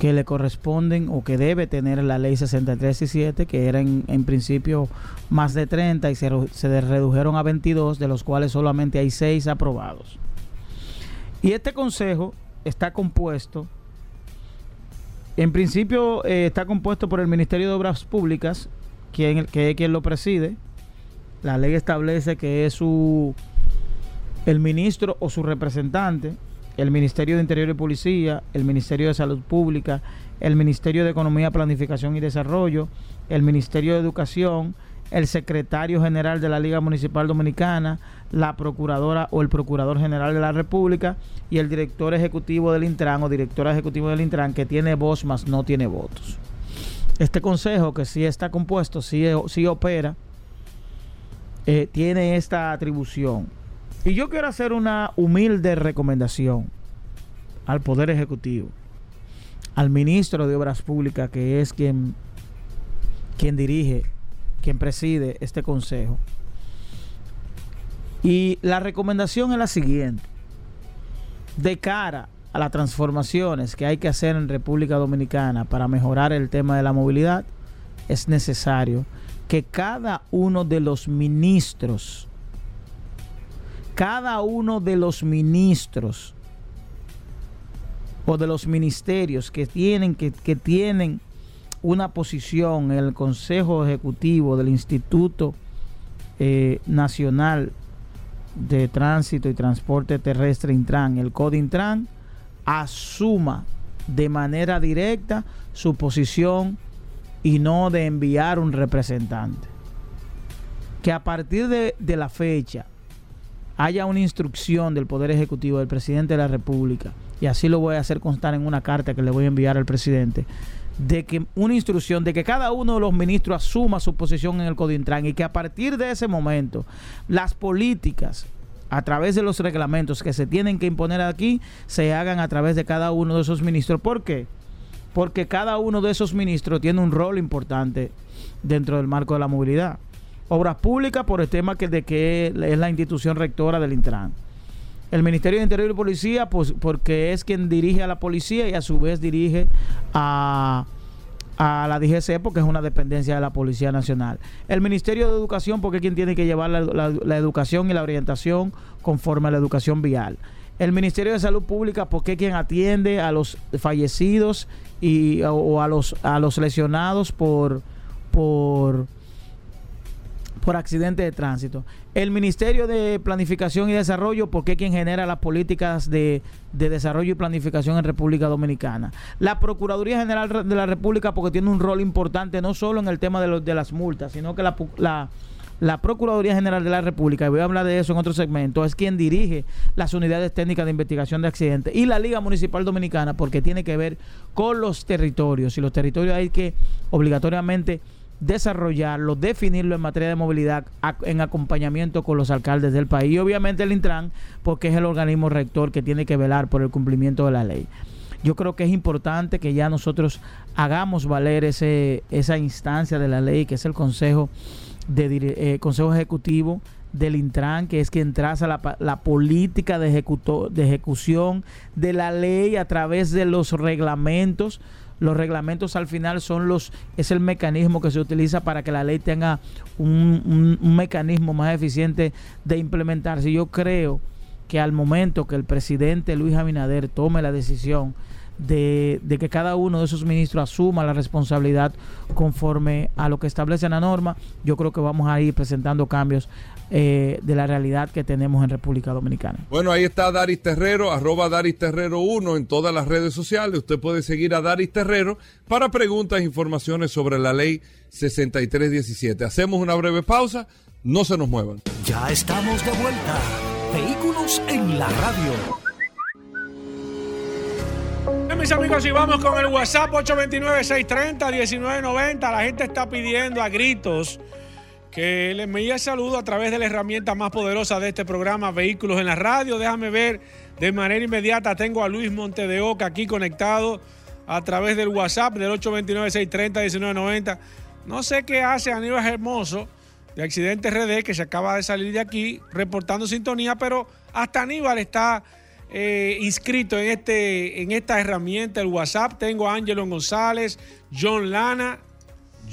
Speaker 13: que le corresponden o que debe tener la ley 6317, que eran en principio más de 30 y se, se, redujeron a 22, de los cuales solamente hay 6 aprobados. Y este consejo está compuesto, en principio eh, está compuesto por el Ministerio de Obras Públicas, quien, que es quien lo preside. La ley establece que es su el ministro o su representante, el Ministerio de Interior y Policía, el Ministerio de Salud Pública, el Ministerio de Economía, Planificación y Desarrollo, el Ministerio de Educación, el secretario general de la Liga Municipal Dominicana, la procuradora o el procurador general de la República y el director ejecutivo del Intran o directora ejecutivo del Intran que tiene voz más no tiene votos. Este consejo que sí está compuesto, sí, sí opera, eh, tiene esta atribución y yo quiero hacer una humilde recomendación al Poder Ejecutivo, al ministro de Obras Públicas, que es quien, quien dirige, quien preside este consejo. Y la recomendación es la siguiente. De cara a las transformaciones que hay que hacer en República Dominicana para mejorar el tema de la movilidad, es necesario que cada uno de los ministros cada uno de los ministros o de los ministerios que tienen, que, tienen una posición en el Consejo Ejecutivo del Instituto eh, Nacional de Tránsito y Transporte Terrestre Intran, el CODINTRAN, asuma de manera directa su posición y no de enviar un representante. Que a partir de, de la fecha haya una instrucción del Poder Ejecutivo del presidente de la República, y así lo voy a hacer constar en una carta que le voy a enviar al presidente, de que una instrucción de que cada uno de los ministros asuma su posición en el Codintran y que a partir de ese momento las políticas a través de los reglamentos que se tienen que imponer aquí, se hagan a través de cada uno de esos ministros. ¿Por qué? Porque cada uno de esos ministros tiene un rol importante dentro del marco de la movilidad. Obras públicas por el tema que, de que es la institución rectora del Intran. El Ministerio de Interior y Policía, pues, porque es quien dirige a la policía y a su vez dirige a, a la DGC, porque es una dependencia de la Policía Nacional. El Ministerio de Educación, porque es quien tiene que llevar la, la- educación y la orientación conforme a la educación vial. El Ministerio de Salud Pública, porque es quien atiende a los fallecidos y, o, o a, los, a los lesionados por, por, por accidente de tránsito. El Ministerio de Planificación y Desarrollo, porque es quien genera las políticas de, de desarrollo y planificación en República Dominicana. La Procuraduría General de la República, porque tiene un rol importante no solo en el tema de, los, de las multas, sino que la, la, la Procuraduría General de la República, y voy a hablar de eso en otro segmento, es quien dirige las unidades técnicas de investigación de accidentes. Y la Liga Municipal Dominicana, porque tiene que ver con los territorios. Y los territorios hay que obligatoriamente desarrollarlo, definirlo en materia de movilidad en acompañamiento con los alcaldes del país y obviamente el Intran porque es el organismo rector que tiene que velar por el cumplimiento de la ley. Yo creo que es importante que ya nosotros hagamos valer ese, esa instancia de la ley que es el Consejo, de, eh, consejo Ejecutivo del Intran, que es quien traza la, la política de, ejecuto- de ejecución de la ley a través de los reglamentos. Los reglamentos al final son los es el mecanismo que se utiliza para que la ley tenga un, un- mecanismo más eficiente de implementarse. Yo creo que al momento que el presidente Luis Abinader tome la decisión de, de que cada uno de esos ministros asuma la responsabilidad conforme a lo que establece la norma, yo creo que vamos a ir presentando cambios eh, de la realidad que tenemos en República Dominicana.
Speaker 2: Bueno, ahí está Daris Terrero, arroba Daris Terrero 1 en todas las redes sociales. Usted puede seguir a Daris Terrero para preguntas e informaciones sobre la ley 6317. Hacemos una breve pausa, no se nos muevan.
Speaker 12: Ya estamos de vuelta. Vehículos en la radio.
Speaker 3: Mis amigos, y vamos con el WhatsApp 829-630-1990. La gente está pidiendo a gritos que le envíe saludo a través de la herramienta más poderosa de este programa, Vehículos en la Radio. Déjame ver de manera inmediata. Tengo a Luis Monte de Oca aquí conectado a través del WhatsApp del 829-630-1990. No sé qué hace Aníbal Hermoso de Accidente RD que se acaba de salir de aquí reportando sintonía, pero hasta Aníbal está eh, inscrito en, este, en esta herramienta, el WhatsApp. Tengo a Ángelo González, John Lana,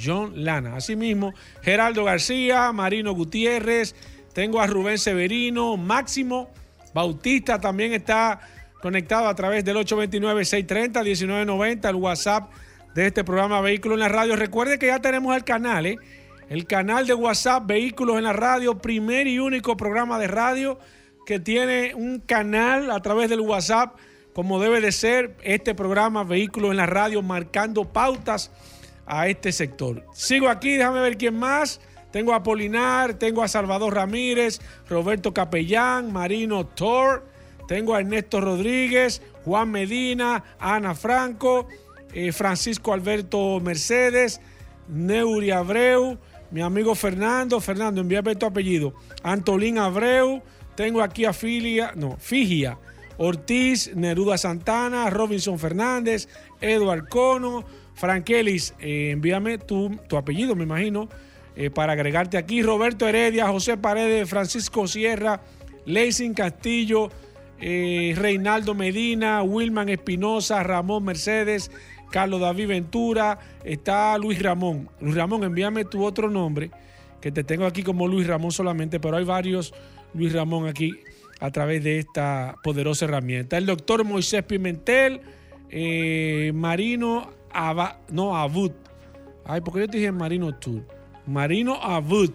Speaker 3: John Lana, asimismo, Geraldo García, Marino Gutiérrez, tengo a Rubén Severino, Máximo Bautista también está conectado a través del 829-630-1990, el WhatsApp de este programa Vehículos en la Radio. Recuerde que ya tenemos el canal, ¿eh? el canal de WhatsApp Vehículos en la Radio, primer y único programa de radio que tiene un canal a través del WhatsApp, como debe de ser este programa Vehículos en la Radio, marcando pautas a este sector. Sigo aquí, déjame ver quién más. Tengo a Polinar, tengo a Salvador Ramírez, Roberto Capellán, Marino Tor, tengo a Ernesto Rodríguez, Juan Medina, Ana Franco, eh, Francisco Alberto Mercedes, Neuri Abreu, mi amigo Fernando, Fernando, envíame tu apellido, Antolín Abreu, tengo aquí a Filia, no, Figia, Ortiz, Neruda Santana, Robinson Fernández, Eduard Cono, Frankelis, eh, envíame tu, apellido, me imagino, eh, para agregarte aquí. Roberto Heredia, José Paredes, Francisco Sierra, Leising Castillo, eh, Reinaldo Medina, Wilman Espinosa, Ramón Mercedes, Carlos David Ventura, está Luis Ramón. Luis Ramón, envíame tu otro nombre, que te tengo aquí como Luis Ramón solamente, pero hay varios Luis Ramón aquí a través de esta poderosa herramienta. El doctor Moisés Pimentel, eh, Marino Abad, no, Abud. Ay, porque yo te dije Marino Tour. Marino Abud.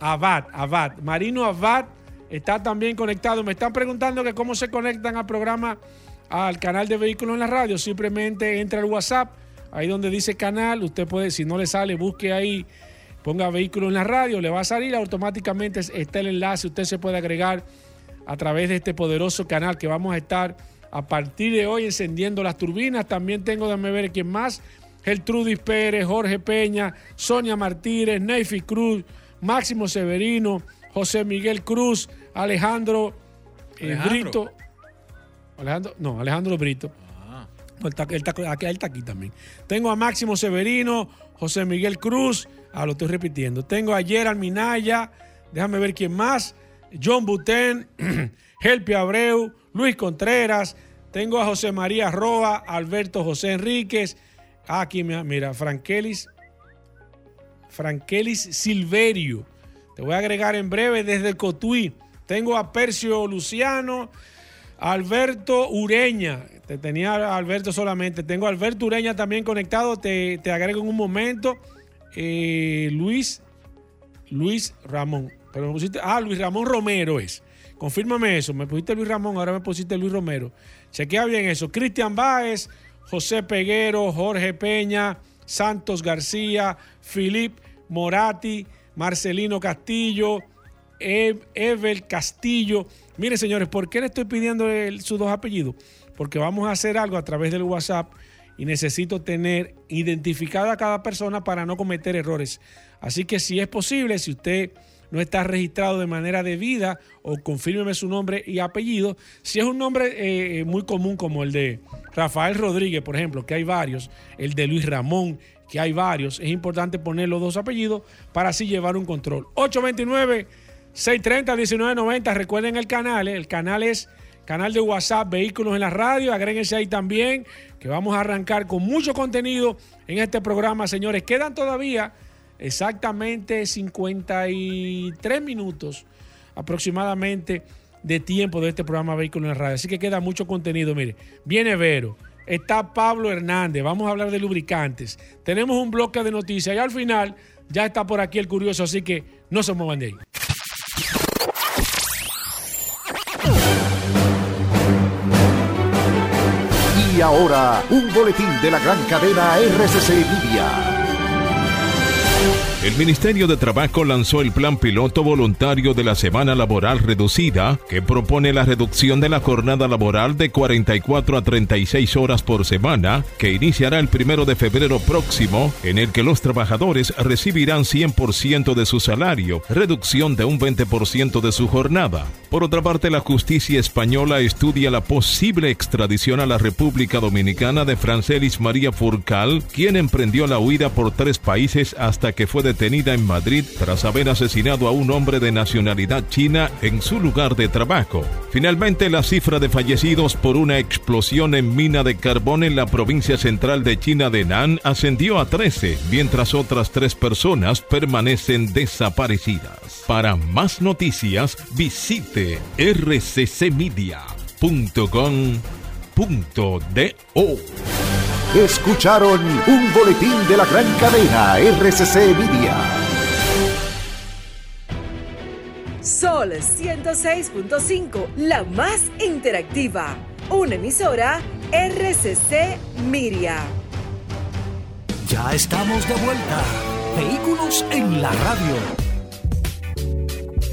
Speaker 3: Abad, Abad. Marino Abad está también conectado. Me están preguntando que cómo se conectan al programa, al canal de Vehículos en la Radio. Simplemente entra al WhatsApp, ahí donde dice canal. Usted puede, si no le sale, busque ahí, ponga Vehículos en la Radio, le va a salir automáticamente. Está el enlace. Usted se puede agregar a través de este poderoso canal que vamos a estar a partir de hoy encendiendo las turbinas. También tengo, déjame ver quién más. Gertrudis Pérez, Jorge Peña, Sonia Martínez, Neyfi Cruz, Máximo Severino, José Miguel Cruz, Alejandro, eh,
Speaker 14: Alejandro.
Speaker 3: Brito. Alejandro, no, Alejandro Brito.
Speaker 14: Ah.
Speaker 3: Él está, él está- aquí- él está aquí también. Tengo a Máximo Severino, José Miguel Cruz. Ah, lo estoy repitiendo. Tengo a Gerald Minaya. Déjame ver quién más. John Buten, Helpi Abreu, Luis Contreras. Tengo a José María Roa, Alberto José Enríquez. Ah, aquí, mira, Frankelis. Frankelis Silverio. Te voy a agregar en breve desde Cotuí. Tengo a Percio Luciano, Alberto Ureña. Te tenía Alberto solamente. Tengo a Alberto Ureña también conectado. Te, te agrego en un momento. Eh, Luis, Luis Ramón. Pero. Ah, Luis Ramón Romero es. Confírmame eso. Me pusiste Luis Ramón, ahora me pusiste Luis Romero. Chequea bien eso. Cristian Báez, José Peguero, Jorge Peña, Santos García, Filip Morati, Marcelino Castillo, Ev- Evel Castillo. Mire, señores, ¿por qué le estoy pidiendo sus dos apellidos? Porque vamos a hacer algo a través del WhatsApp y necesito tener identificada a cada persona para no cometer errores. Así que si es posible, si usted no está registrado de manera debida o confírmeme su nombre y apellido, si es un nombre eh, muy común como el de Rafael Rodríguez, por ejemplo, que hay varios, el de Luis Ramón, que hay varios, es importante poner los dos apellidos para así llevar un control. 829 630 1990, recuerden el canal, eh, el canal es canal de WhatsApp Vehículos en la Radio, agréguense ahí también, que vamos a arrancar con mucho contenido en este programa, señores. Quedan todavía exactamente 53 minutos aproximadamente de tiempo de este programa Vehículos en la Radio, así que queda mucho contenido, mire, viene Vero. Está Pablo Hernández, vamos a hablar de lubricantes. Tenemos un bloque de noticias y al final ya está por aquí el curioso, así que no se muevan de ahí.
Speaker 12: Y ahora, un boletín de la gran cadena RCC Media.
Speaker 7: El Ministerio de Trabajo lanzó el Plan Piloto Voluntario de la Semana Laboral Reducida, que propone la reducción de la jornada laboral de 44 a 36 horas por semana, que iniciará el primero de febrero próximo, en el que los trabajadores recibirán 100% de su salario, reducción de un 20% de su jornada. Por otra parte, la justicia española estudia la posible extradición a la República Dominicana de Francelis María Furcal, quien emprendió la huida por tres países hasta que fue detenida en Madrid tras haber asesinado a un hombre de nacionalidad china en su lugar de trabajo. Finalmente, la cifra de fallecidos por una explosión en mina de carbón en la provincia central de China de Nan ascendió a 13, mientras otras tres personas permanecen desaparecidas. Para más noticias, visite rccmedia.com.do.
Speaker 12: Escucharon un boletín de la gran cadena RCC Media.
Speaker 8: Sol 106.5, la más interactiva. Una emisora RCC Miria.
Speaker 12: Ya estamos de vuelta. Vehículos en la radio.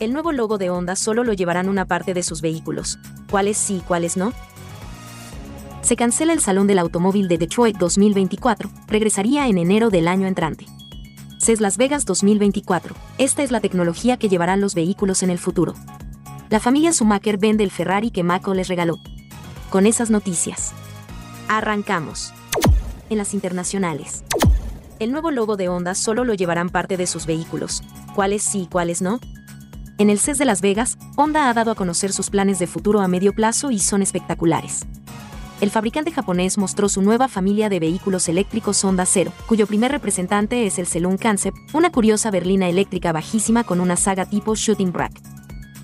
Speaker 15: El nuevo logo de Honda solo lo llevarán una parte de sus vehículos. ¿Cuáles sí y cuáles no? Se cancela el Salón del Automóvil de Detroit 2024, regresaría en enero del año entrante. CES Las Vegas 2024, esta es la tecnología que llevarán los vehículos en el futuro. La familia Schumacher vende el Ferrari que Mako les regaló. Con esas noticias. Arrancamos. En las internacionales. El nuevo logo de Honda solo lo llevarán parte de sus vehículos. ¿Cuáles sí y cuáles no? En el CES de Las Vegas, Honda ha dado a conocer sus planes de futuro a medio plazo y son espectaculares. El fabricante japonés mostró su nueva familia de vehículos eléctricos Honda Zero, cuyo primer representante es el Saloon Concept, una curiosa berlina eléctrica bajísima con una saga tipo Shooting Brake.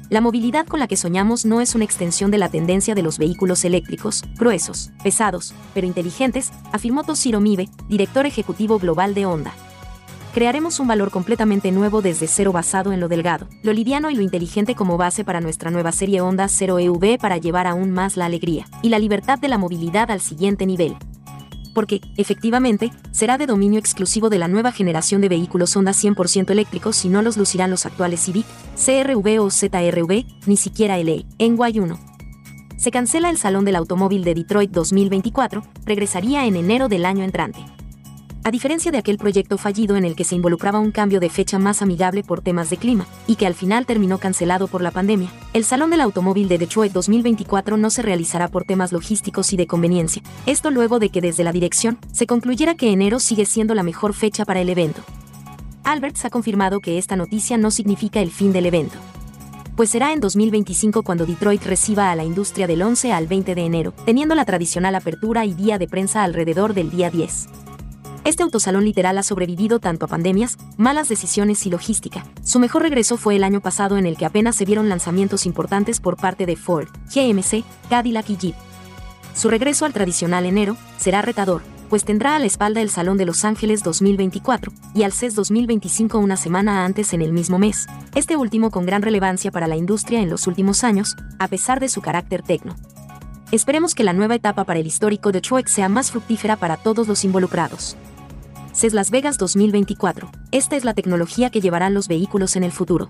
Speaker 15: La movilidad con la que soñamos no es una extensión de la tendencia de los vehículos eléctricos, gruesos, pesados, pero inteligentes, afirmó Toshiro Mibe, director ejecutivo global de Honda. Crearemos un valor completamente nuevo desde cero basado en lo delgado, lo liviano y lo inteligente como base para nuestra nueva serie Honda 0 EV para llevar aún más la alegría y la libertad de la movilidad al siguiente nivel. Porque, efectivamente, será de dominio exclusivo de la nueva generación de vehículos Honda 100% eléctricos y no los lucirán los actuales Civic, CRV o ZRV, ni siquiera LE, en Y1. Se cancela el Salón del Automóvil de Detroit 2024, regresaría en enero del año entrante. A diferencia de aquel proyecto fallido en el que se involucraba un cambio de fecha más amigable por temas de clima, y que al final terminó cancelado por la pandemia, el Salón del Automóvil de Detroit 2024 no se realizará por temas logísticos y de conveniencia. Esto luego de que desde la dirección se concluyera que enero sigue siendo la mejor fecha para el evento. Alberts ha confirmado que esta noticia no significa el fin del evento pues será en 2025 cuando Detroit reciba a la industria del 11 al 20 de enero, teniendo la tradicional apertura y día de prensa alrededor del día 10. Este autosalón literal ha sobrevivido tanto a pandemias, malas decisiones y logística. Su mejor regreso fue el año pasado en el que apenas se vieron lanzamientos importantes por parte de Ford, GMC, Cadillac y Jeep. Su regreso al tradicional enero será retador, pues tendrá a la espalda el Salón de Los Ángeles 2024 y al CES 2025 una semana antes en el mismo mes, este último con gran relevancia para la industria en los últimos años, a pesar de su carácter tecno. Esperemos que la nueva etapa para el histórico Detroit sea más fructífera para todos los involucrados. CES Las Vegas 2024. Esta es la tecnología que llevarán los vehículos en el futuro.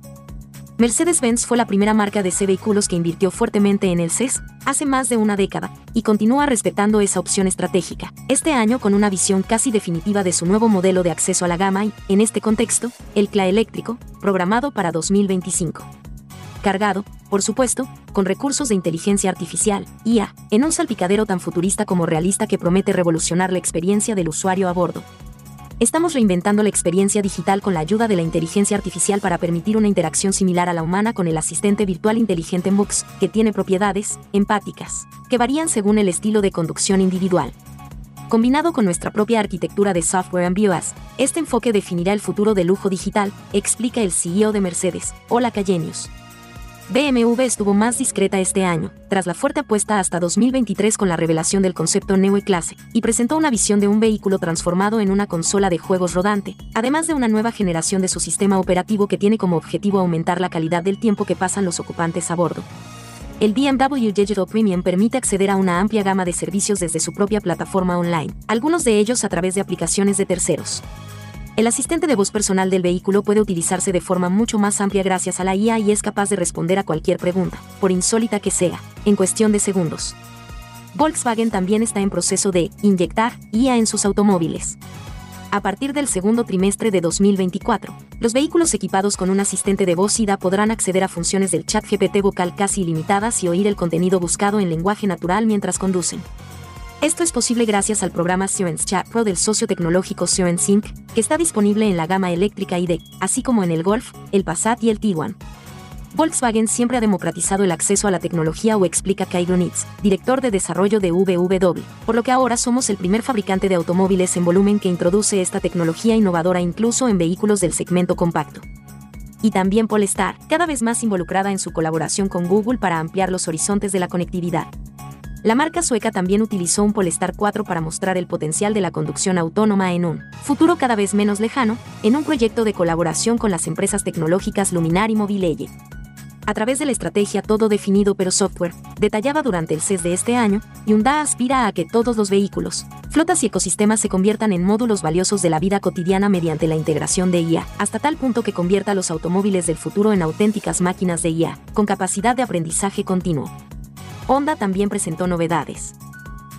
Speaker 15: Mercedes-Benz fue la primera marca de C vehículos que invirtió fuertemente en el CES hace más de una década y continúa respetando esa opción estratégica. Este año con una visión casi definitiva de su nuevo modelo de acceso a la gama y, en este contexto, el CLA eléctrico, programado para 2025. Cargado, por supuesto, con recursos de inteligencia artificial, IA, en un salpicadero tan futurista como realista que promete revolucionar la experiencia del usuario a bordo. Estamos reinventando la experiencia digital con la ayuda de la inteligencia artificial para permitir una interacción similar a la humana con el asistente virtual inteligente MUX, que tiene propiedades empáticas, que varían según el estilo de conducción individual. Combinado con nuestra propia arquitectura de software and BIOS, este enfoque definirá el futuro del lujo digital, explica el CEO de Mercedes, Ola Callenius. BMW estuvo más discreta este año, tras la fuerte apuesta hasta 2023 con la revelación del concepto Neo E-Clase, y presentó una visión de un vehículo transformado en una consola de juegos rodante, además de una nueva generación de su sistema operativo que tiene como objetivo aumentar la calidad del tiempo que pasan los ocupantes a bordo. El BMW Digital Premium permite acceder a una amplia gama de servicios desde su propia plataforma online, algunos de ellos a través de aplicaciones de terceros. El asistente de voz personal del vehículo puede utilizarse de forma mucho más amplia gracias a la IA y es capaz de responder a cualquier pregunta, por insólita que sea, en cuestión de segundos. Volkswagen también está en proceso de inyectar IA en sus automóviles. A partir del segundo trimestre de 2024, los vehículos equipados con un asistente de voz IDA podrán acceder a funciones del chat GPT vocal casi ilimitadas y oír el contenido buscado en lenguaje natural mientras conducen. Esto es posible gracias al programa Science Chat Pro del socio tecnológico Science Sync, que está disponible en la gama eléctrica ID, así como en el Golf, el Passat y el Tiguan. Volkswagen siempre ha democratizado el acceso a la tecnología o explica Cairo Nitz, director de desarrollo de VW, por lo que ahora somos el primer fabricante de automóviles en volumen que introduce esta tecnología innovadora incluso en vehículos del segmento compacto. Y también Polestar, cada vez más involucrada en su colaboración con Google para ampliar los horizontes de la conectividad. La marca sueca también utilizó un Polestar 4 para mostrar el potencial de la conducción autónoma en un futuro cada vez menos lejano, en un proyecto de colaboración con las empresas tecnológicas Luminar y Mobileye. A través de la estrategia Todo Definido pero Software, detallada durante el CES de este año, Hyundai aspira a que todos los vehículos, flotas y ecosistemas se conviertan en módulos valiosos de la vida cotidiana mediante la integración de IA, hasta tal punto que convierta los automóviles del futuro en auténticas máquinas de IA, con capacidad de aprendizaje continuo. Honda también presentó novedades.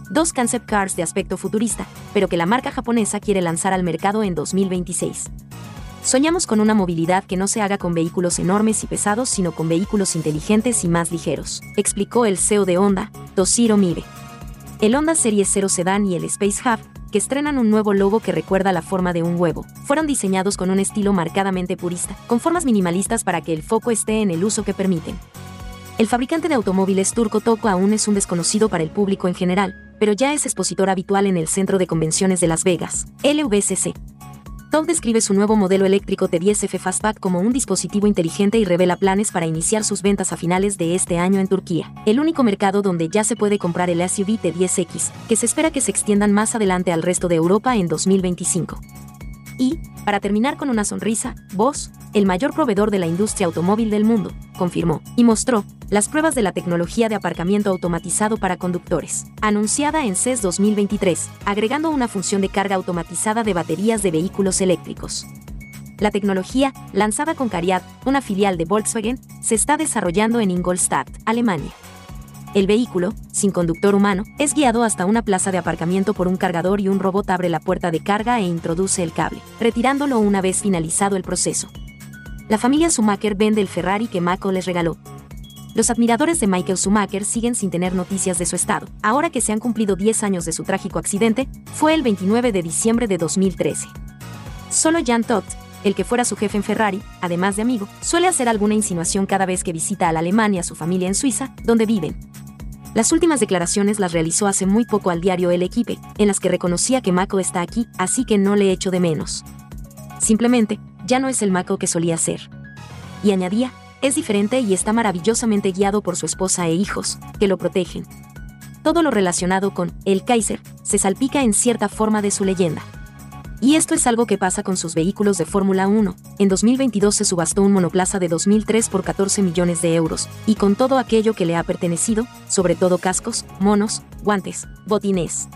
Speaker 15: Dos concept cars de aspecto futurista, pero que la marca japonesa quiere lanzar al mercado en 2026. Soñamos con una movilidad que no se haga con vehículos enormes y pesados, sino con vehículos inteligentes y más ligeros, explicó el CEO de Honda, Toshiro Mibe. El Honda Serie 0 Sedan y el Space Hub, que estrenan un nuevo logo que recuerda la forma de un huevo, fueron diseñados con un estilo marcadamente purista, con formas minimalistas para que el foco esté en el uso que permiten. El fabricante de automóviles turco Toco aún es un desconocido para el público en general, pero ya es expositor habitual en el Centro de Convenciones de Las Vegas, LVCC. TOC describe su nuevo modelo eléctrico T10F Fastback como un dispositivo inteligente y revela planes para iniciar sus ventas a finales de este año en Turquía, el único mercado donde ya se puede comprar el SUV T10X, que se espera que se extiendan más adelante al resto de Europa en 2025. Y, para terminar con una sonrisa, Bosch, el mayor proveedor de la industria automóvil del mundo, confirmó y mostró las pruebas de la tecnología de aparcamiento automatizado para conductores, anunciada en CES 2023, agregando una función de carga automatizada de baterías de vehículos eléctricos. La tecnología, lanzada con Cariad, una filial de Volkswagen, se está desarrollando en Ingolstadt, Alemania. El vehículo, sin conductor humano, es guiado hasta una plaza de aparcamiento por un cargador y un robot abre la puerta de carga e introduce el cable, retirándolo una vez finalizado el proceso. La familia Schumacher vende el Ferrari que Mako les regaló. Los admiradores de Michael Schumacher siguen sin tener noticias de su estado. Ahora que se han cumplido 10 años de su trágico accidente, fue el 29 de diciembre de 2013. Solo Jan Todt, el que fuera su jefe en Ferrari, además de amigo, suele hacer alguna insinuación cada vez que visita a la Alemania a su familia en Suiza, donde viven. Las últimas declaraciones las realizó hace muy poco al diario El Equipe, en las que reconocía que Mako está aquí, así que no le echo de menos. Simplemente, ya no es el Mako que solía ser. Y añadía, es diferente y está maravillosamente guiado por su esposa e hijos, que lo protegen. Todo lo relacionado con el Kaiser se salpica en cierta forma de su leyenda. Y esto es algo que pasa con sus vehículos de Fórmula 1. En 2022 se subastó un monoplaza de 2003 por 14 millones de euros, y con todo aquello que le ha pertenecido, sobre todo cascos, monos, guantes, botines.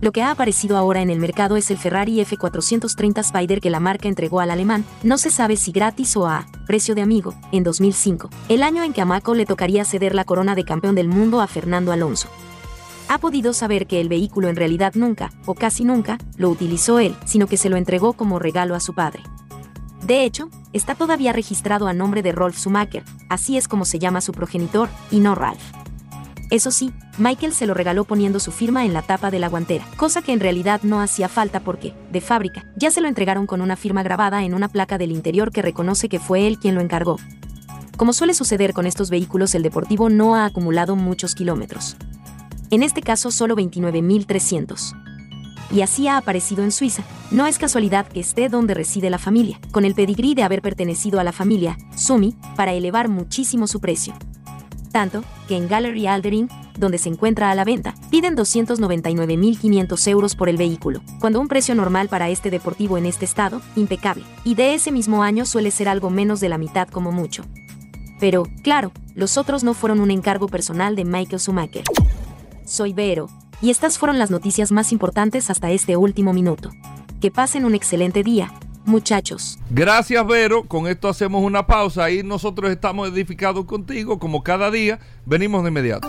Speaker 15: Lo que ha aparecido ahora en el mercado es el Ferrari F430 Spider que la marca entregó al alemán, no se sabe si gratis o a precio de amigo, en 2005, el año en que a Mako le tocaría ceder la corona de campeón del mundo a Fernando Alonso ha podido saber que el vehículo en realidad nunca, o casi nunca, lo utilizó él, sino que se lo entregó como regalo a su padre. De hecho, está todavía registrado a nombre de Rolf Schumacher, así es como se llama su progenitor, y no Ralph. Eso sí, Michael se lo regaló poniendo su firma en la tapa de la guantera, cosa que en realidad no hacía falta porque, de fábrica, ya se lo entregaron con una firma grabada en una placa del interior que reconoce que fue él quien lo encargó. Como suele suceder con estos vehículos, el deportivo no ha acumulado muchos kilómetros en este caso solo 29.300. Y así ha aparecido en Suiza. No es casualidad que esté donde reside la familia, con el pedigrí de haber pertenecido a la familia, Sumi, para elevar muchísimo su precio. Tanto, que en Gallery Aldering, donde se encuentra a la venta, piden 299.500 euros por el vehículo, cuando un precio normal para este deportivo en este estado, impecable, y de ese mismo año suele ser algo menos de la mitad como mucho. Pero, claro, los otros no fueron un encargo personal de Michael Schumacher soy Vero, y estas fueron las noticias más importantes hasta este último minuto. Que pasen un excelente día, muchachos.
Speaker 2: Gracias, Vero. Con esto hacemos una pausa y nosotros estamos edificados contigo, como cada día. Venimos de inmediato.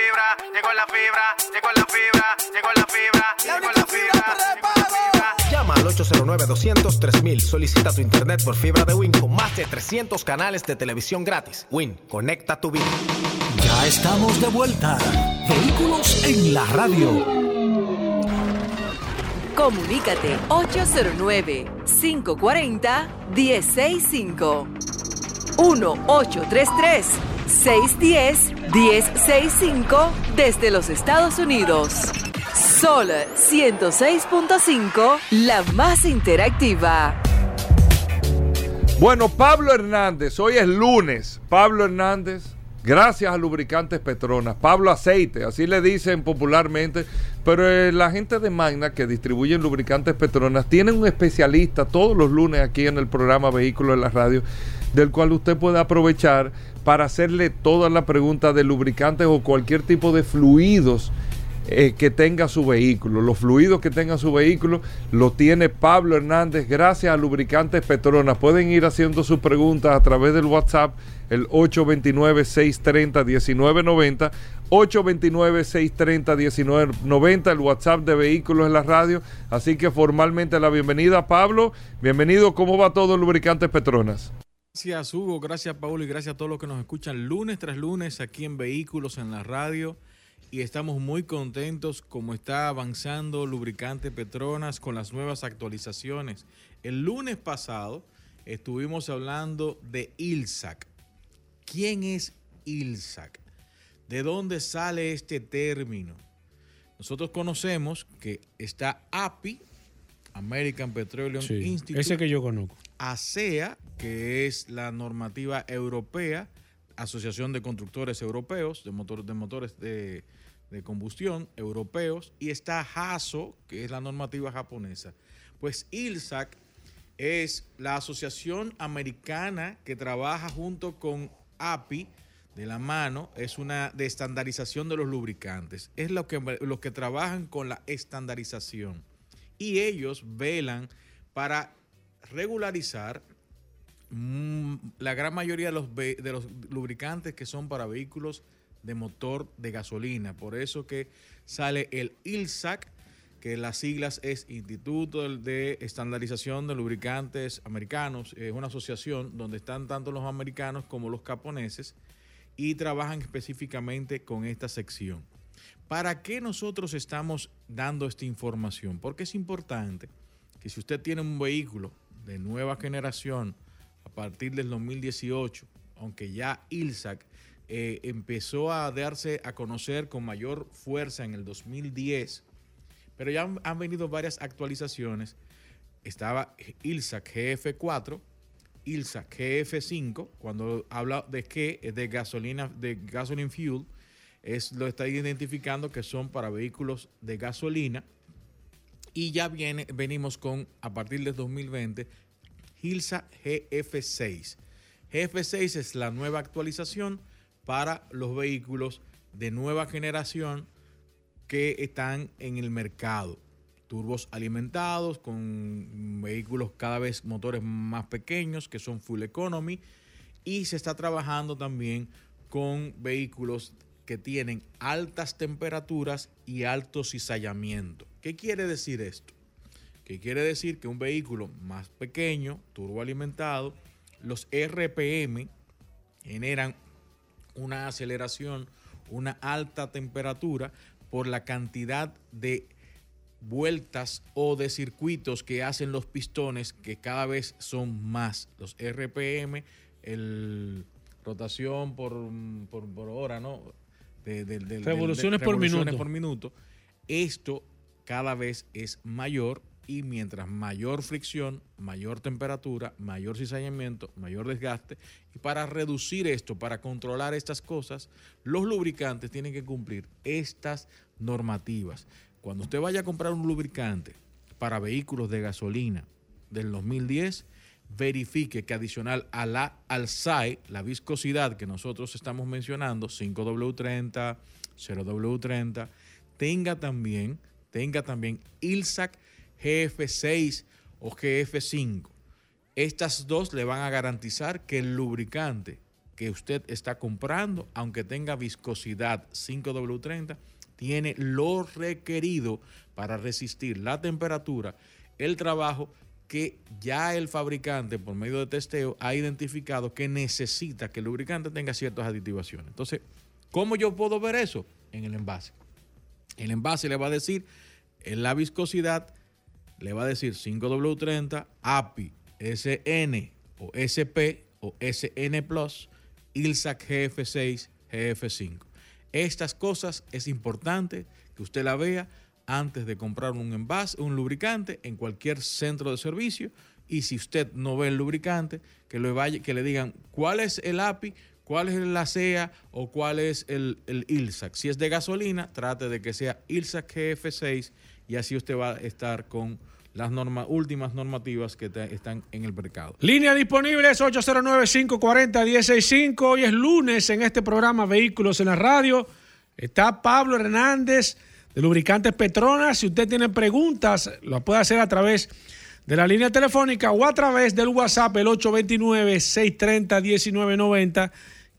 Speaker 14: Fibra, llegó la fibra, llegó la fibra, llegó la fibra, llegó la fibra. Llama al 809-200-3000. Solicita tu internet por fibra de Win con más de 300 canales de televisión gratis. Win, conecta tu vida.
Speaker 12: Ya estamos de vuelta. Vehículos en la radio.
Speaker 8: Comunícate 809-540-1065. 1-833-610-1065 desde los Estados Unidos. Sol 106.5, la más interactiva.
Speaker 2: Bueno, Pablo Hernández, hoy es lunes. Pablo Hernández, gracias a Lubricantes Petronas. Pablo Aceite, así le dicen popularmente. Pero eh, la gente de Magna que distribuyen lubricantes Petronas tienen un especialista todos los lunes aquí en el programa Vehículos en la Radio, del cual usted puede aprovechar para hacerle todas las preguntas de lubricantes o cualquier tipo de fluidos eh, que tenga su vehículo. Los fluidos que tenga su vehículo lo tiene Pablo Hernández gracias a Lubricantes Petronas. Pueden ir haciendo sus preguntas a través del WhatsApp, el 829-630-1990. 829-630-1990, el WhatsApp de Vehículos en la Radio. Así que formalmente la bienvenida, Pablo. Bienvenido, ¿cómo va todo Lubricantes Petronas?
Speaker 16: Gracias Hugo, gracias Paulo y gracias a todos los que nos escuchan lunes tras lunes aquí en Vehículos en la Radio. Y estamos muy contentos como está avanzando Lubricante Petronas con las nuevas actualizaciones. El lunes pasado estuvimos hablando de ILSAC. ¿Quién es ILSAC? ¿De dónde sale este término? Nosotros conocemos que está API, American Petroleum
Speaker 3: Sí,
Speaker 16: Institute.
Speaker 3: ese que yo conozco.
Speaker 16: ASEA, que es la normativa europea, Asociación de Constructores Europeos, de, de motores de, de combustión europeos, y está HASO, que es la normativa japonesa. Pues ILSAC es la asociación americana que trabaja junto con API de la mano, es una de estandarización de los lubricantes. Es lo que, los que trabajan con la estandarización. Y ellos velan para regularizar mm, la gran mayoría de los, de los lubricantes que son para vehículos de motor de gasolina. Por eso que sale el ILSAC, que las siglas es Instituto de Estandarización de Lubricantes Americanos. Es una asociación donde están tanto los americanos como los japoneses y trabajan específicamente con esta sección. ¿Para qué nosotros estamos dando esta información? Porque es importante que si usted tiene un vehículo de nueva generación a partir del 2018, aunque ya ILSAC eh, empezó a darse a conocer con mayor fuerza en el 2010, pero ya han, venido varias actualizaciones. Estaba ILSAC GF4, ILSAC GF5, cuando habla de que es de gasolina, de gasoline fuel, es, lo está identificando que son para vehículos de gasolina. Y ya viene, venimos con, a partir del 2020, Hilsa GF6. GF6 es la nueva actualización para los vehículos de nueva generación que están en el mercado. Turbos alimentados con vehículos cada vez motores más pequeños que son full economy y se está trabajando también con vehículos que tienen altas temperaturas y alto cizallamiento. ¿Qué quiere decir esto? Que quiere decir que un vehículo más pequeño, turboalimentado, los RPM generan una aceleración, una alta temperatura por la cantidad de vueltas o de circuitos que hacen los pistones que cada vez son más. Los RPM, el rotación por, por, por hora, ¿no? De- de- de- de-
Speaker 3: Revoluciones por
Speaker 16: revoluciones
Speaker 3: minuto.
Speaker 16: por minuto. Esto cada vez es mayor y mientras mayor fricción, mayor temperatura, mayor cizallamiento, mayor desgaste. Y para reducir esto, para controlar estas cosas, los lubricantes tienen que cumplir estas normativas. Cuando usted vaya a comprar un lubricante para vehículos de gasolina del 2010, verifique que adicional a la, al SAI, la viscosidad que nosotros estamos mencionando, 5W30, 0W30, tenga también, tenga también ILSAC GF6 o GF5. Estas dos le van a garantizar que el lubricante que usted está comprando, aunque tenga viscosidad 5W30, tiene lo requerido para resistir la temperatura, el trabajo que ya el fabricante, por medio de testeo, ha identificado que necesita que el lubricante tenga ciertas aditivaciones. Entonces, ¿cómo yo puedo ver eso? En el envase. El envase le va a decir en la viscosidad, le va a decir 5W30, API, SN o SP o SN Plus, ILSAC GF6, GF5. Estas cosas es importante que usted la vea antes de comprar un envase, un lubricante en cualquier centro de servicio. Y si usted no ve el lubricante, que vaya, que le digan cuál es el API, cuál es la SEA o cuál es el, el ILSAC. Si es de gasolina, trate de que sea ILSAC GF6 y así usted va a estar con las normas, últimas normativas que están en el mercado.
Speaker 3: Línea disponible es 809-540-165. Hoy es lunes en este programa Vehículos en la Radio. Está Pablo Hernández de lubricantes Petronas. Si usted tiene preguntas, lo puede hacer a través de la línea telefónica o a través del WhatsApp, el 829-630-1990,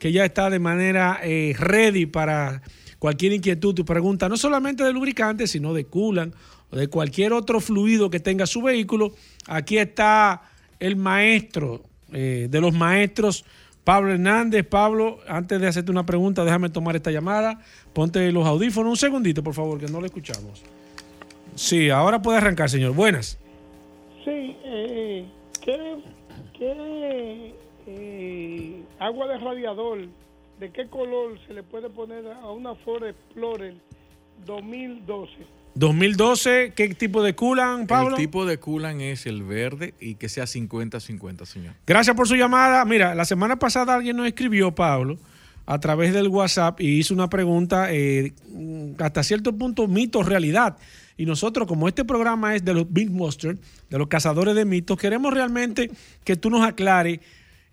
Speaker 3: que ya está de manera eh, ready para cualquier inquietud y pregunta, no solamente de lubricantes, sino de coolant o de cualquier otro fluido que tenga su vehículo. Aquí está el maestro eh, de los maestros, Pablo Hernández. Pablo, antes de hacerte una pregunta, déjame tomar esta llamada. Ponte los audífonos un segundito, por favor, que no lo escuchamos. Sí, ahora puede arrancar, señor. Buenas.
Speaker 17: Sí, ¿qué, qué, eh, agua de radiador, de qué color se le puede poner a una Ford Explorer 2012?
Speaker 3: 2012, ¿qué tipo de culan, Pablo?
Speaker 16: El tipo de culan es el verde y que sea 50-50, señor.
Speaker 3: Gracias por su llamada. Mira, la semana pasada alguien nos escribió, Pablo, a través del WhatsApp y hizo una pregunta eh, hasta cierto punto mito realidad. Y nosotros, como este programa es de los Mythbusters, de los cazadores de mitos, queremos realmente que tú nos aclares.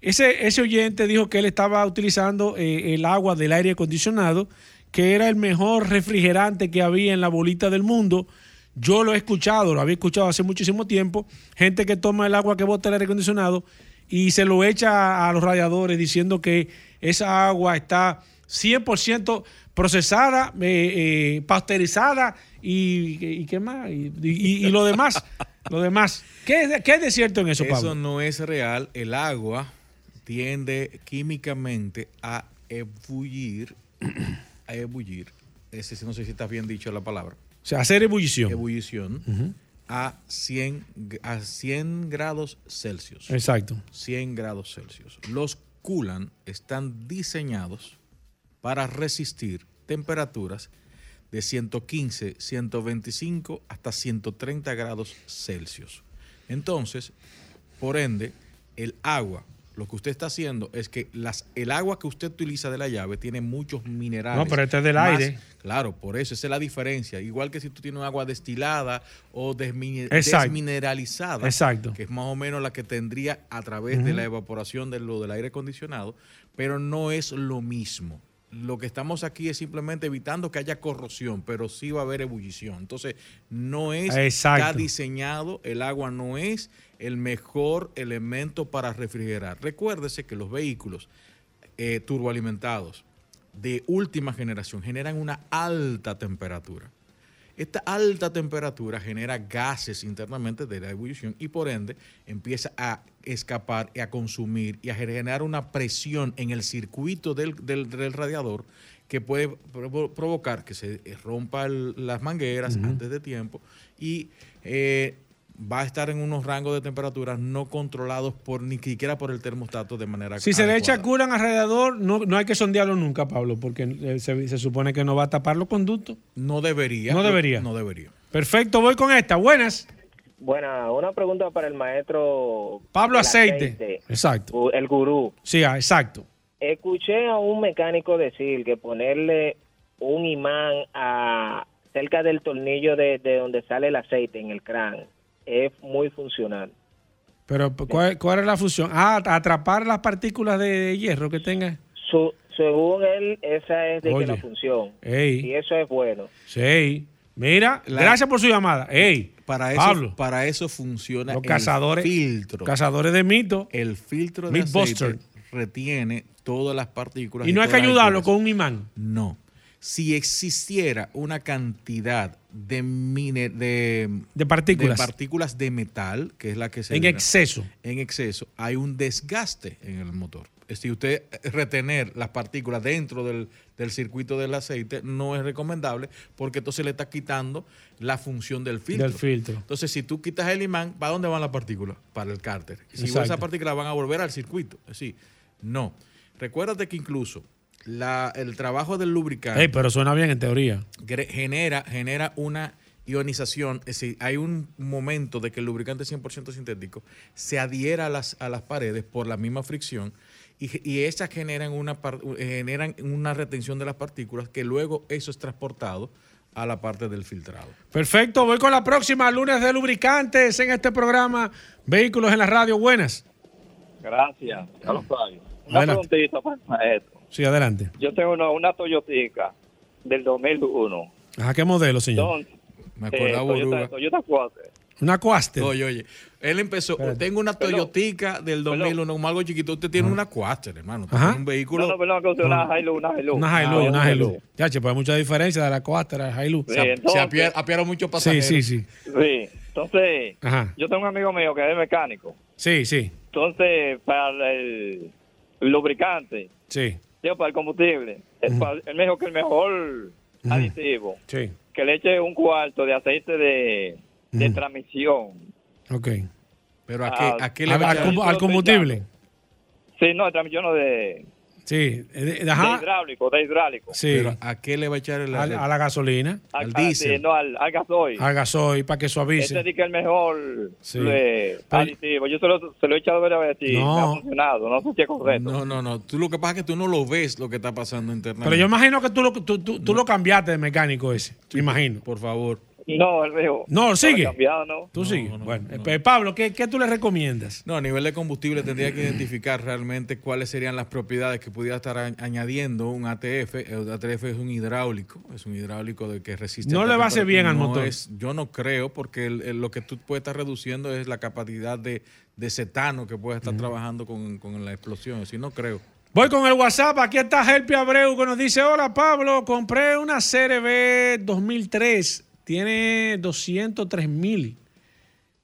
Speaker 3: Ese, ese oyente dijo que él estaba utilizando eh, el agua del aire acondicionado, que era el mejor refrigerante que había en la bolita del mundo. Yo lo he escuchado, lo había escuchado hace muchísimo tiempo. Gente que toma el agua que bota el aire acondicionado y se lo echa a los radiadores diciendo que esa agua está 100% procesada, eh, eh, pasteurizada y, y qué más, y, y- y lo demás, lo demás. ¿Qué, qué es de cierto en eso, Pablo?
Speaker 16: Eso no es real. El agua tiende químicamente a ebullir, a ebullir. Ese, sí, no sé si está bien dicho la palabra.
Speaker 3: O sea, hacer ebullición.
Speaker 16: Ebullición a 100, g- a 100 grados Celsius.
Speaker 3: Exacto.
Speaker 16: 100 grados Celsius. Los coolant están diseñados para resistir temperaturas de 115, 125 hasta 130 grados Celsius. Entonces, por ende, el agua, lo que usted está haciendo es que las, el agua que usted utiliza de la llave tiene muchos minerales.
Speaker 3: No, pero este es del
Speaker 16: Más-
Speaker 3: aire.
Speaker 16: Claro, por eso, esa es la diferencia. Igual que si tú tienes agua destilada o
Speaker 3: Exacto.
Speaker 16: desmineralizada,
Speaker 3: Exacto.
Speaker 16: que es más o menos la que tendría a través de la evaporación de lo del aire acondicionado, pero no es lo mismo. Lo que estamos aquí es simplemente evitando que haya corrosión, pero sí va a haber ebullición. Entonces, no es
Speaker 3: Exacto.
Speaker 16: está diseñado, el agua no es el mejor elemento para refrigerar. Recuérdese que los vehículos eh, turboalimentados de última generación generan una alta temperatura. Esta alta temperatura genera gases internamente de la ebullición y por ende empieza a escapar y a consumir y a generar una presión en el circuito del, del- del radiador que puede provo- provocar que se eh, rompa el- las mangueras antes de tiempo y eh, va a estar en unos rangos de temperaturas no controlados por ni siquiera por el termostato de manera
Speaker 3: Si se le echa culan alrededor, no, no hay que sondearlo nunca, Pablo, porque eh, se, se supone que no va a tapar los conductos.
Speaker 16: No debería.
Speaker 3: No debería.
Speaker 16: No debería.
Speaker 3: Perfecto, voy con esta. Buenas.
Speaker 18: Buena, una pregunta para el maestro
Speaker 3: Pablo
Speaker 18: del
Speaker 3: Aceite. Exacto.
Speaker 18: el gurú.
Speaker 3: Sí, ah, exacto.
Speaker 18: Escuché a un mecánico decir que ponerle un imán a cerca del tornillo de, de donde sale el aceite en el crán es muy funcional.
Speaker 3: Pero, ¿cuál, cuál es la función? Ah, atrapar las partículas de hierro que tenga.
Speaker 18: Su- según él, esa es de que la función.
Speaker 3: Ey.
Speaker 18: Y eso es bueno.
Speaker 3: Sí. Mira,
Speaker 16: La-
Speaker 3: gracias por su llamada. Ey,
Speaker 16: Para eso,
Speaker 3: Pablo.
Speaker 16: para eso funciona
Speaker 3: Los
Speaker 16: el
Speaker 3: cazadores-
Speaker 16: filtro.
Speaker 3: cazadores de mitos.
Speaker 16: El filtro de aceite retiene todas las partículas.
Speaker 3: Y no hay que ayudarlo con un imán.
Speaker 16: No. Si existiera una cantidad de, mine- de,
Speaker 3: De partículas.
Speaker 16: de partículas de metal, que es la que se
Speaker 3: En exceso.
Speaker 16: en exceso, hay un desgaste en el motor. Si usted eh, retener las partículas dentro del, del circuito del aceite no es recomendable porque entonces le está quitando la función del filtro.
Speaker 3: Del filtro.
Speaker 16: Entonces, si tú quitas el imán, ¿para dónde van las partículas? Para el cárter. Si esas partículas van a volver al circuito. Es decir, no. Recuérdate que incluso la- el trabajo del lubricante
Speaker 3: pero suena bien en teoría.
Speaker 16: genera, genera una ionización, es decir, hay un momento de que el lubricante 100% sintético se adhiera a las, a las paredes por la misma fricción y, esas generan una, generan una retención de las partículas que luego eso es transportado a la parte del filtrado.
Speaker 3: Perfecto, voy con la próxima, lunes de lubricantes en este programa Vehículos en la Radio. Buenas.
Speaker 19: Gracias, Carlos Fabio. Una
Speaker 3: Adelante.
Speaker 19: preguntita para el maestro.
Speaker 3: Sí, adelante.
Speaker 19: Yo tengo una, una Toyotica del 2001.
Speaker 3: Ajá, ¿qué modelo, señor?
Speaker 16: Me
Speaker 19: Eh,
Speaker 16: acordaba
Speaker 19: Toyota. Toyota Quaster.
Speaker 3: Una Quaster.
Speaker 16: Oye, oye. Él empezó.
Speaker 3: Espérate.
Speaker 16: Tengo una Toyotica del 2001, como algo chiquito. Usted tiene una Quaster, hermano. Usted
Speaker 3: Ajá.
Speaker 16: tiene un vehículo.
Speaker 19: No, no, perdón, que usted una Hilux, una Hilux.
Speaker 3: Una Hilux,
Speaker 19: Ah,
Speaker 3: una Hilux. Ya, che, pues hay mucha diferencia de la Quaster a la Hilux.
Speaker 19: Sí, entonces-
Speaker 16: se apiera, apiera mucho
Speaker 3: Sí,
Speaker 16: pasajeros.
Speaker 3: sí, sí.
Speaker 19: Sí, entonces,
Speaker 3: Ajá.
Speaker 19: yo tengo un amigo mío que es mecánico.
Speaker 3: Sí, sí,
Speaker 19: Entonces, para el lubricante,
Speaker 3: sí.
Speaker 19: Digo, para el combustible, él me dijo que el mejor aditivo,
Speaker 3: Sí.
Speaker 19: que le eche un cuarto de aceite de, de transmisión.
Speaker 3: Ok.
Speaker 16: Pero
Speaker 19: ¿a qué- a qué le a
Speaker 3: al al combustible.
Speaker 19: Sí, no, de transmisión no de,
Speaker 3: Sí. eh, de-
Speaker 19: de
Speaker 3: Ajá.
Speaker 19: hidráulico, de hidráulico.
Speaker 3: Sí.
Speaker 16: Pero ¿a qué le va a echar el
Speaker 3: a la gasolina.
Speaker 19: Al, al- sí, no, al, al gasoil.
Speaker 3: Al gasoil para que
Speaker 19: Este
Speaker 3: suavice.
Speaker 19: que es el mejor
Speaker 3: Sí.
Speaker 19: eh,
Speaker 3: Pero-
Speaker 19: aditivo. Yo se lo, se lo he echado varias veces y
Speaker 16: No.
Speaker 19: me ha funcionado. No sé si es correcto.
Speaker 16: No, no, no. Tú lo que pasa es que tú no lo ves lo que está pasando internamente.
Speaker 3: Pero yo imagino que tú lo, tú, tú- tú lo cambiaste de mecánico ese. Me imagino.
Speaker 16: Por favor.
Speaker 19: No, él dijo.
Speaker 3: No, sigue.
Speaker 19: cambiado, ¿no?
Speaker 3: Tú sigues. bueno, eh, Pablo, ¿qué, qué tú le recomiendas?
Speaker 16: No, a nivel de combustible tendría que identificar realmente cuáles serían las propiedades que pudiera estar añadiendo un ATF. El ATF es un hidráulico, es un hidráulico de que resiste.
Speaker 3: No le va a hacer bien al
Speaker 16: no
Speaker 3: motor.
Speaker 16: es- yo no creo, porque el- el- lo que tú puedes estar reduciendo es la capacidad de, de cetano que puede estar trabajando con, con la explosión. Si no creo.
Speaker 3: Voy con el WhatsApp. Aquí está Helpi Abreu que nos dice: Hola Pablo, compré una CRB 2003. Tiene 203 mil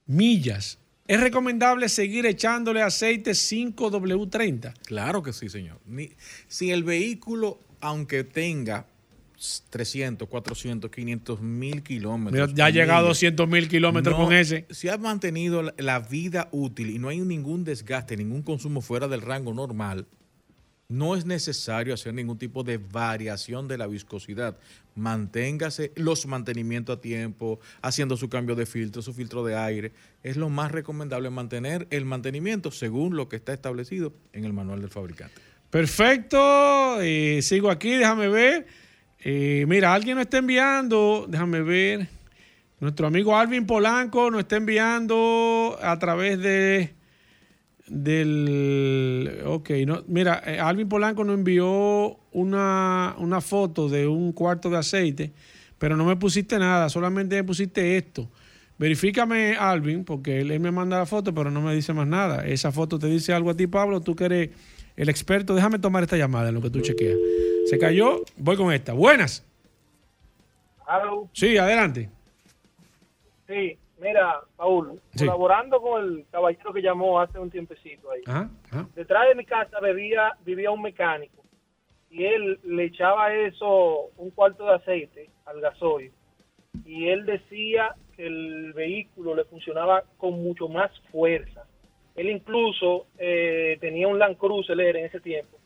Speaker 3: millas. ¿Es recomendable seguir echándole aceite 5W30?
Speaker 16: Claro que sí, señor. Ni- si el vehículo, aunque tenga 300, 400, 500 mil kilómetros.
Speaker 3: Ya ha llegado a
Speaker 16: millas,
Speaker 3: 200 mil kilómetros
Speaker 16: no-
Speaker 3: con ese.
Speaker 16: Si ha mantenido la, la vida útil y no hay ningún desgaste, ningún consumo fuera del rango normal, no es necesario hacer ningún tipo de variación de la viscosidad. Manténgase los mantenimientos a tiempo, haciendo su cambio de filtro, su filtro de aire. Es lo más recomendable mantener el mantenimiento según lo que está establecido en el manual del fabricante.
Speaker 3: Perfecto. eh, sigo aquí, déjame ver. Eh, mira, alguien nos está enviando, déjame ver. Nuestro amigo Alvin Polanco nos está enviando a través de del ok no mira eh, Alvin Polanco nos envió una, una foto de un cuarto de aceite pero no me pusiste nada solamente me pusiste esto. Verifícame Alvin porque él, él me manda la foto pero no me dice más nada. Esa foto te dice algo a ti Pablo tú que eres el experto. Déjame tomar esta llamada en lo que tú chequeas. Se cayó voy con esta. Buenas. Sí adelante.
Speaker 17: Sí, mira, Paul,
Speaker 3: Sí.
Speaker 17: colaborando con el caballero que llamó hace un tiempecito ahí.
Speaker 3: Ajá, ajá.
Speaker 17: Detrás de mi casa vivía, vivía un mecánico y él le echaba eso, un cuarto de aceite al gasoil y él decía que el vehículo le funcionaba con mucho más fuerza. Él incluso eh, tenía un Land Cruiser en ese tiempo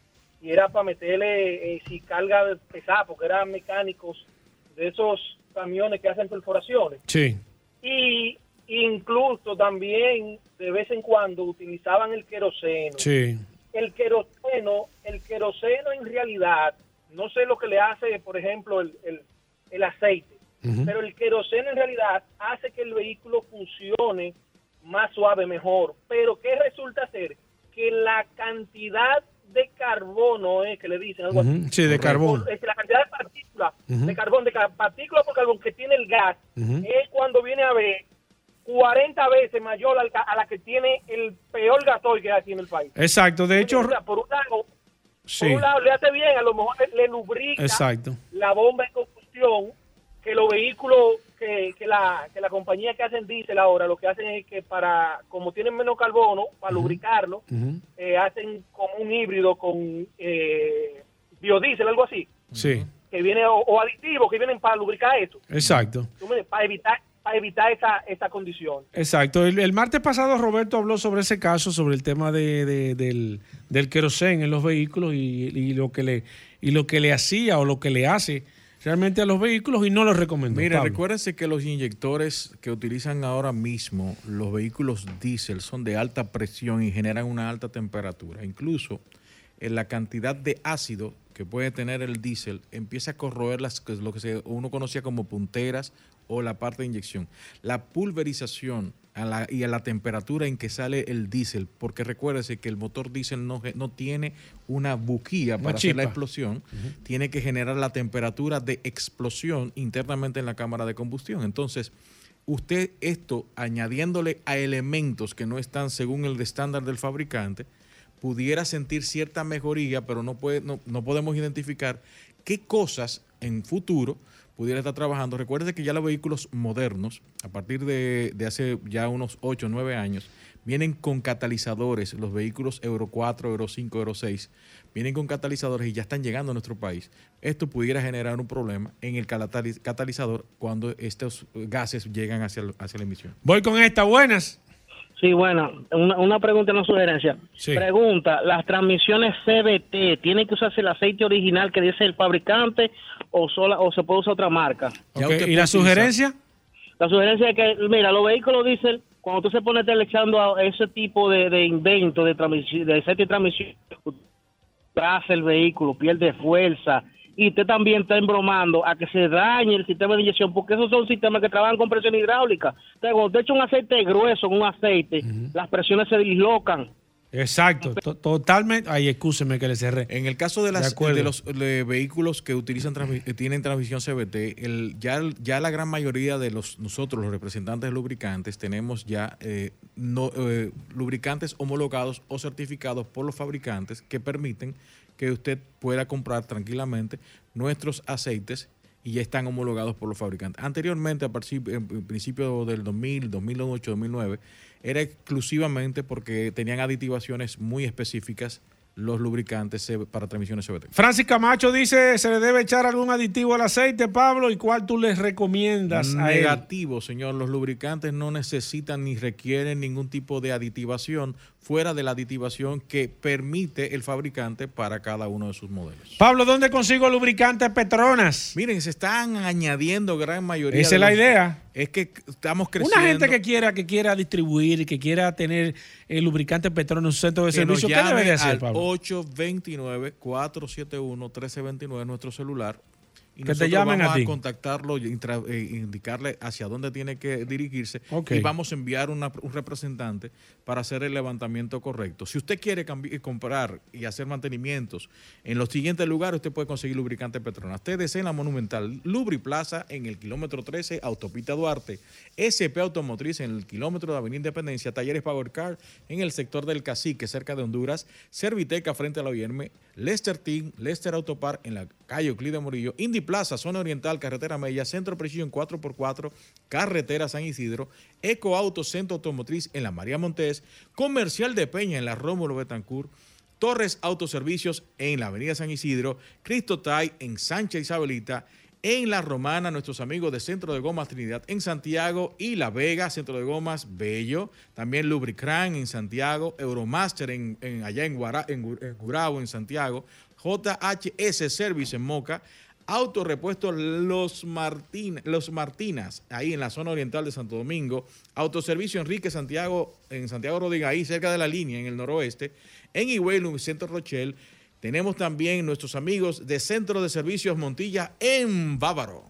Speaker 17: y era para meterle eh, si carga pesada porque eran mecánicos de esos camiones que hacen perforaciones
Speaker 3: sí
Speaker 17: y incluso también de vez en cuando utilizaban el queroseno.
Speaker 3: sí
Speaker 17: El queroseno, el queroseno en realidad, no sé lo que le hace, por ejemplo, el, el, el aceite, pero el queroseno en realidad hace que el vehículo funcione más suave, mejor. Pero ¿qué resulta ser? Que la cantidad de carbono, eh, que le dicen algo así,
Speaker 3: sí, de carbón.
Speaker 17: por- es la cantidad de partículas, de carbón, de partículas por carbón que tiene el gas, es cuando viene a ver 40 veces mayor a la que tiene el peor gasoil que hay aquí en el país.
Speaker 3: exacto de hecho
Speaker 17: por un lado,
Speaker 3: sí.
Speaker 17: por un lado le hace bien, a lo mejor le, le lubrica
Speaker 3: exacto.
Speaker 17: la bomba de combustión, que los vehículos, que, que, la, que la compañía que hacen diésel ahora, lo que hacen es que para, como tienen menos carbono, para lubricarlo, eh, hacen como un híbrido con eh, biodiesel, algo así,
Speaker 3: sí.
Speaker 17: Que viene, o, o aditivos que vienen para lubricar esto,
Speaker 3: exacto.
Speaker 17: ¿tú me- para evitar, para evitar esa, esa condición.
Speaker 3: Exacto. El, el martes pasado Roberto habló sobre ese caso, sobre el tema de, de- del, del querosén en los vehículos y, y lo que le y lo que le hacía o lo que le hace realmente a los vehículos y no lo recomendó.
Speaker 16: Mira,
Speaker 3: Pablo.
Speaker 16: recuérdense que los inyectores que utilizan ahora mismo los vehículos diésel son de alta presión y generan una alta temperatura. Incluso en la cantidad de ácido que puede tener el diésel empieza a corroer las, que es lo que se- uno conocía como punteras o la parte de inyección. La pulverización a la, y a la temperatura en que sale el diésel, porque recuérdese que el motor diésel no, no tiene una
Speaker 3: Una
Speaker 16: para hacer la explosión, tiene que generar la temperatura de explosión internamente en la cámara de combustión. Entonces, usted esto añadiéndole a elementos que no están según el estándar del fabricante, pudiera sentir cierta mejoría, pero no, puede, no, no podemos identificar qué cosas en futuro pudiera estar trabajando. Recuerde que ya los vehículos modernos, a partir de, hace ya unos 8 o 9 años, vienen con catalizadores. Los vehículos Euro 4, Euro 5, Euro 6 vienen con catalizadores y ya están llegando a nuestro país. Esto pudiera generar un problema en el cataliz- catalizador cuando estos gases llegan hacia, hacia la emisión.
Speaker 3: Voy con esta, buenas.
Speaker 20: Sí, bueno, una, una pregunta y una sugerencia.
Speaker 3: Sí.
Speaker 20: Pregunta, ¿las transmisiones CBT tienen que usarse el aceite original que dice el fabricante o sola o se puede usar otra marca?
Speaker 3: Ok, ¿Y la sugerencia?
Speaker 20: La sugerencia es que, mira, los vehículos diésel, cuando tú se pone echando a ese tipo de, de invento de, transmisión, de aceite de transmisión, traza el vehículo, pierde fuerza y usted también está embromando a que se dañe el sistema de inyección, porque esos son sistemas que trabajan con presión hidráulica. Entonces, cuando usted echa un aceite grueso en un aceite, las presiones se dislocan.
Speaker 3: Exacto, to- totalmente. Ay, excúseme que le cerré.
Speaker 16: En el caso de, las, de los de vehículos que utilizan transmi- que tienen transmisión CBT, el, ya, ya la gran mayoría de los nosotros, los representantes de lubricantes, tenemos ya eh, no, eh, lubricantes homologados o certificados por los fabricantes que permiten que usted pueda comprar tranquilamente nuestros aceites y ya están homologados por los fabricantes. Anteriormente, a principio del 2000, 2008, 2009, era exclusivamente porque tenían aditivaciones muy específicas los lubricantes para transmisiones CBT.
Speaker 3: Francis Camacho dice, ¿se le debe echar algún aditivo al aceite, Pablo? ¿Y cuál tú les recomiendas a él?
Speaker 16: Negativo, señor. Los lubricantes no necesitan ni requieren ningún tipo de aditivación fuera de la aditivación que permite el fabricante para cada uno de sus modelos.
Speaker 3: Pablo, ¿dónde consigo lubricantes Petronas?
Speaker 16: Miren, se están añadiendo gran mayoría.
Speaker 3: Esa es la idea.
Speaker 16: Es que estamos creciendo.
Speaker 3: Una gente que quiera, que quiera distribuir, que quiera tener el lubricante Petronas en su centro de
Speaker 16: que
Speaker 3: servicio, ¿qué debe de hacer,
Speaker 16: al
Speaker 3: Pablo?
Speaker 16: 829-471-1329 nuestro celular. Y
Speaker 3: Que te llamen
Speaker 16: vamos
Speaker 3: a ti.
Speaker 16: contactarlo y eh, indicarle hacia dónde tiene que dirigirse y vamos a enviar una- un representante para hacer el levantamiento correcto. Si usted quiere eh, comprar y hacer mantenimientos en los siguientes lugares, usted puede conseguir lubricante Petronas. TDC en la Monumental, Lubri Plaza en el kilómetro 13, Autopista Duarte, SP Automotriz en el kilómetro de Avenida Independencia, Talleres Power Car en el sector del Cacique, cerca de Honduras, Serviteca frente a la OIM, Lester Team, Lester Autopar en la calle Euclide Morillo, Indy Plaza, Zona Oriental, Carretera Mella, Centro Precision 4x4, Carretera San Isidro, Eco Auto Centro Automotriz en la María Montés, Comercial de Peña en la Rómulo Betancourt, Torres Autoservicios en la Avenida San Isidro, Cristo Tai en Sánchez Isabelita, en La Romana, nuestros amigos de Centro de Gomas Trinidad en Santiago y La Vega, Centro de Gomas Bello, también Lubricran en Santiago, Euromaster en, allá en, Guara- en en en Santiago, JHS Service en Moca, Autorepuesto Los, Martín, Los Martinas, ahí en la zona oriental de Santo Domingo, Autoservicio Enrique Santiago, en Santiago Rodríguez, ahí cerca de la línea, en el noroeste, en Higüey, Centro Rochelle, tenemos también nuestros amigos de Centro de Servicios Montilla en Bávaro.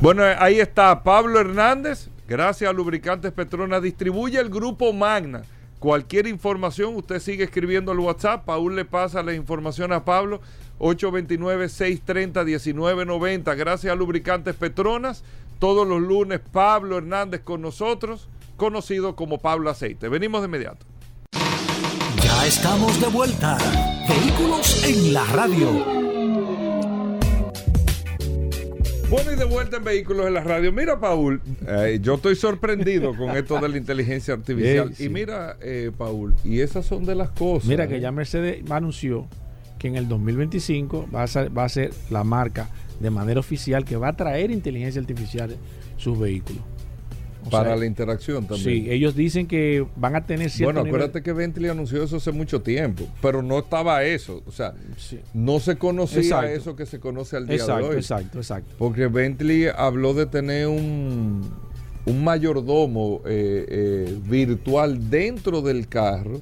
Speaker 2: Bueno, ahí está Pablo Hernández. Gracias a Lubricantes Petronas. Distribuye el grupo Magna. Cualquier información, usted sigue escribiendo al WhatsApp. Paul le pasa la información a Pablo. 829-630-1990. Gracias a Lubricantes Petronas. Todos los lunes, Pablo Hernández con nosotros, conocido como Pablo Aceite. Venimos de inmediato.
Speaker 12: Ya estamos de vuelta. Vehículos en la radio.
Speaker 2: Bueno, y de vuelta en Vehículos en la Radio. Mira, Paul, eh, yo estoy sorprendido con esto de la inteligencia artificial.
Speaker 3: Sí, sí.
Speaker 2: Y mira, eh, Paul, y esas son de las cosas.
Speaker 3: Mira que
Speaker 2: ¿eh?
Speaker 3: ya Mercedes anunció que en el 2025 va a ser, va a ser la marca de manera oficial que va a traer inteligencia artificial sus vehículos. O
Speaker 2: Para
Speaker 3: sea,
Speaker 2: la interacción también.
Speaker 3: Sí, ellos dicen que van a tener cierto
Speaker 2: Bueno,
Speaker 3: nivel-
Speaker 2: acuérdate que Bentley anunció eso hace mucho tiempo, pero no estaba eso. O sea, no se conocía
Speaker 3: Exacto.
Speaker 2: eso que se conoce al día
Speaker 3: Exacto,
Speaker 2: de hoy.
Speaker 3: exacto, exacto.
Speaker 2: Porque Bentley habló de tener un, un mayordomo eh, eh, virtual dentro del carro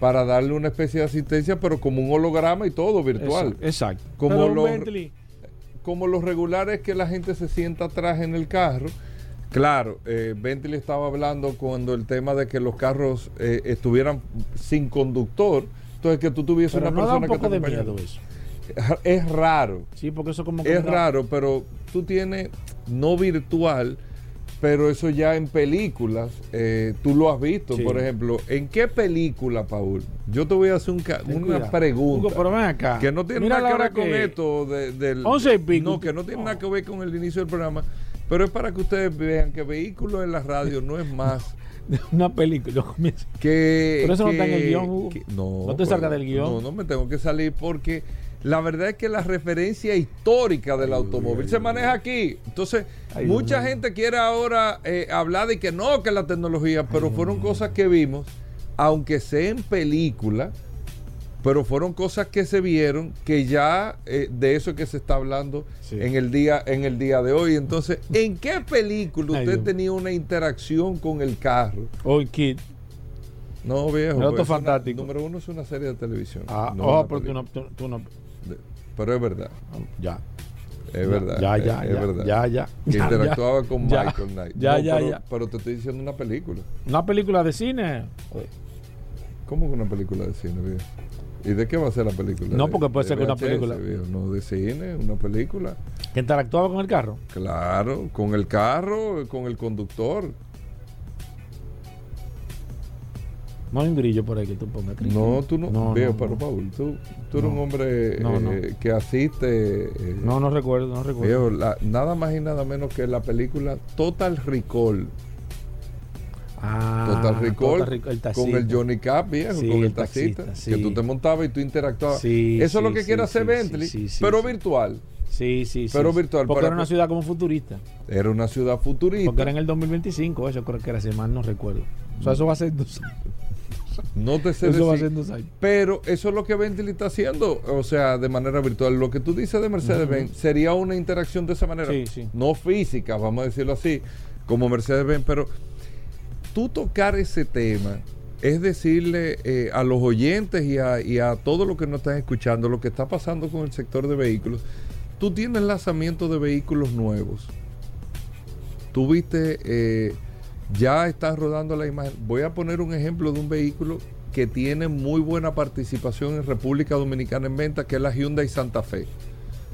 Speaker 2: para darle una especie de asistencia, pero como un holograma y todo virtual.
Speaker 3: Exacto, exacto.
Speaker 2: Como
Speaker 3: Pero
Speaker 2: los,
Speaker 3: Bentley-
Speaker 2: como los regulares que la gente se sienta atrás en el carro, Claro, eh, Bentley estaba hablando cuando el tema de que los carros eh, estuvieran sin conductor, entonces que tú tuvieses
Speaker 3: Pero
Speaker 2: una
Speaker 3: no da un
Speaker 2: persona que te
Speaker 3: de
Speaker 2: acompañara.
Speaker 3: miedo eso.
Speaker 2: Es raro.
Speaker 3: Sí, porque eso como que
Speaker 2: Es
Speaker 3: da-
Speaker 2: raro, pero tú tienes no virtual, pero eso ya en películas, eh, tú lo has visto.
Speaker 3: Sí.
Speaker 2: Por ejemplo, ¿en qué película, Paul? Yo te voy a hacer un ca- una
Speaker 3: cuidado.
Speaker 2: pregunta.
Speaker 3: Hugo, pero ven acá.
Speaker 2: Que no tiene
Speaker 3: Mira
Speaker 2: nada que ver con
Speaker 3: que-
Speaker 2: esto de- del.
Speaker 3: Once y pico.
Speaker 2: No, que no tiene nada que ver con el inicio del programa. Pero es para que ustedes vean que vehículos en la radio no es más.
Speaker 3: una película.
Speaker 2: que.
Speaker 3: Pero eso no está en el guion, Hugo.
Speaker 2: que- no,
Speaker 3: No te
Speaker 2: pues,
Speaker 3: salgas del guion.
Speaker 2: No, no me tengo que salir porque la verdad es que la referencia histórica del automóvil se maneja aquí. Entonces, mucha gente quiere ahora eh, hablar de que no, que la tecnología, pero fueron cosas que vimos, aunque sea en película, pero fueron cosas que se vieron que ya eh, de eso es que se está hablando en el día en el día de hoy. Entonces, ¿en qué película usted tenía una interacción con el carro?
Speaker 3: Hoy, Kid.
Speaker 2: No, viejo.
Speaker 3: El auto
Speaker 2: pues, es una-
Speaker 3: fantástico.
Speaker 2: número uno es una serie de televisión.
Speaker 3: Ah,
Speaker 2: no
Speaker 3: oh, pero tú no, tú, tú no.
Speaker 2: De- Pero es verdad.
Speaker 3: Ya.
Speaker 2: Es verdad.
Speaker 3: ya,
Speaker 2: es-
Speaker 3: ya,
Speaker 2: es
Speaker 3: ya,
Speaker 2: verdad.
Speaker 3: ya, ya,
Speaker 2: Que interactuaba con Michael Knight.
Speaker 3: ya,
Speaker 2: No,
Speaker 3: ya,
Speaker 2: pero,
Speaker 3: ya.
Speaker 2: pero te estoy diciendo una película.
Speaker 3: Una película de cine.
Speaker 2: ¿Cómo que una película de cine, viejo? ¿Y de qué va a ser la película?
Speaker 3: No,
Speaker 2: ¿De-
Speaker 3: porque puede
Speaker 2: de
Speaker 3: ser que una película-?
Speaker 2: No, de cine, una película.
Speaker 3: Que interactuaba con el carro.
Speaker 2: Claro, con el carro, con el conductor.
Speaker 3: No hay un grillo por ahí que tú pongas. Cri,
Speaker 2: No, tú no.
Speaker 3: No,
Speaker 2: viejo,
Speaker 3: no,
Speaker 2: pero
Speaker 3: no.
Speaker 2: Paul, tú, tú eres un hombre eh, que asiste. eh,
Speaker 3: No, no recuerdo, no recuerdo.
Speaker 2: Viejo, la- nada más y nada menos que la película Total Recall.
Speaker 3: Ah,
Speaker 2: Total Recall
Speaker 3: Total Recall, el
Speaker 2: con el Johnny Cap, viejo,
Speaker 3: Sí,
Speaker 2: con el taxista, que tú te montabas y tú interactuabas.
Speaker 3: Sí,
Speaker 2: Eso es lo que quiere hacer Bentley, pero virtual.
Speaker 3: Sí, sí, sí.
Speaker 2: Pero virtual,
Speaker 3: Porque
Speaker 2: para
Speaker 3: era una ciudad como futurista.
Speaker 2: Era una ciudad futurista.
Speaker 3: Porque era en el 2025, eso creo que era, si mal no recuerdo. O sea, eso va a ser dos años.
Speaker 2: No te sé
Speaker 3: Eso va a
Speaker 2: decir,
Speaker 3: dos años.
Speaker 2: Pero eso es lo que Bentley está haciendo, o sea, de manera virtual. Lo que tú dices de Mercedes-Benz sería una interacción de esa manera.
Speaker 3: Sí, sí.
Speaker 2: No física, vamos a decirlo así, como Mercedes-Benz, pero tú tocar ese tema es decirle eh, a los oyentes y a, y a todos los que nos están escuchando lo que está pasando con el sector de vehículos. Tú tienes lanzamiento de vehículos nuevos. Tú viste, eh, ya estás rodando la imagen. Voy a poner un ejemplo de un vehículo que tiene muy buena participación en República Dominicana en venta, que es la Hyundai Santa Fe.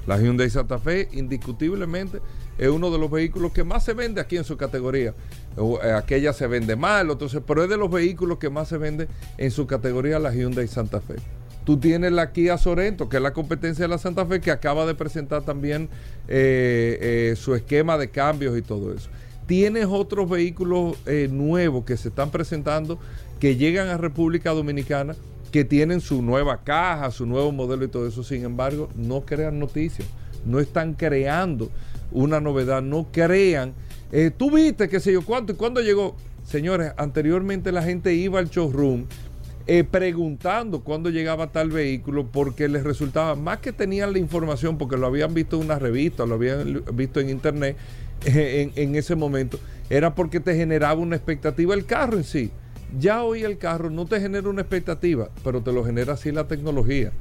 Speaker 2: La Hyundai Santa Fe, indiscutiblemente, es uno de los vehículos que más se vende aquí en su categoría. Eh, Aquella se vende mal, entonces, pero es de los vehículos que más se vende en su categoría la Hyundai Santa Fe. Tú tienes la Kia Sorento, que es la competencia de la Santa Fe, que acaba de presentar también eh, eh, su esquema de cambios y todo eso. Tienes otros vehículos eh, nuevos que se están presentando, que llegan a República Dominicana, que tienen su nueva caja, su nuevo modelo y todo eso. Sin embargo, no crean noticias, no están creando una novedad, no crean. eh, Tú viste, qué sé yo, cuánto y cuándo llegó. Señores, anteriormente la gente iba al showroom eh, preguntando cuándo llegaba tal vehículo porque les resultaba más que tenían la información porque lo habían visto en una revista, lo habían visto en internet en ese momento, era porque te generaba una expectativa el carro en sí. Ya hoy el carro no te genera una expectativa, pero te lo genera así la tecnología.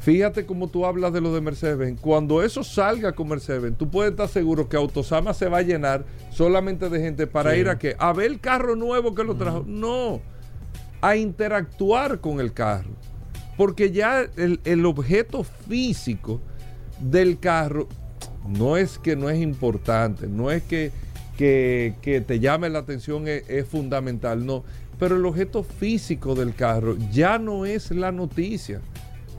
Speaker 2: Fíjate cómo tú hablas de lo de Mercedes-Benz. Cuando eso salga con Mercedes-Benz, tú puedes estar seguro que Autosama se va a llenar solamente de gente para
Speaker 3: Sí.
Speaker 2: ir a qué? A ver el carro nuevo que lo trajo. No, a interactuar con el carro. Porque ya el, el objeto físico del carro no es que no es importante, no es que, que, te llame la atención, es fundamental, no. Pero el objeto físico del carro ya no es la noticia.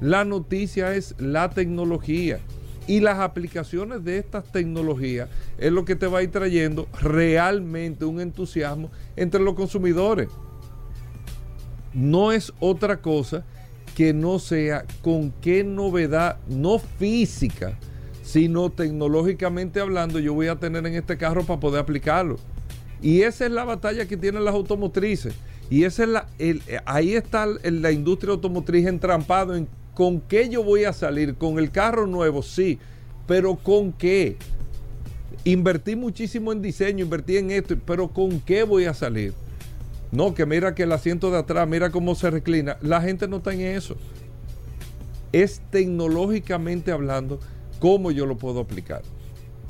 Speaker 2: La noticia es la tecnología. Y las aplicaciones de estas tecnologías es lo que te va a ir trayendo realmente un entusiasmo entre los consumidores. No es otra cosa que no sea con qué novedad, no física, sino tecnológicamente hablando, yo voy a tener en este carro para poder aplicarlo. Y esa es la batalla que tienen las automotrices. Y esa es la, eh, ahí está la industria automotriz entrampado en con qué yo voy a salir. Con el carro nuevo, sí, pero con qué. Invertí muchísimo en diseño, invertí en esto, pero con qué voy a salir. No, que mira que el asiento de atrás, mira cómo se reclina. La gente no está en eso. Es tecnológicamente hablando cómo yo lo puedo aplicar.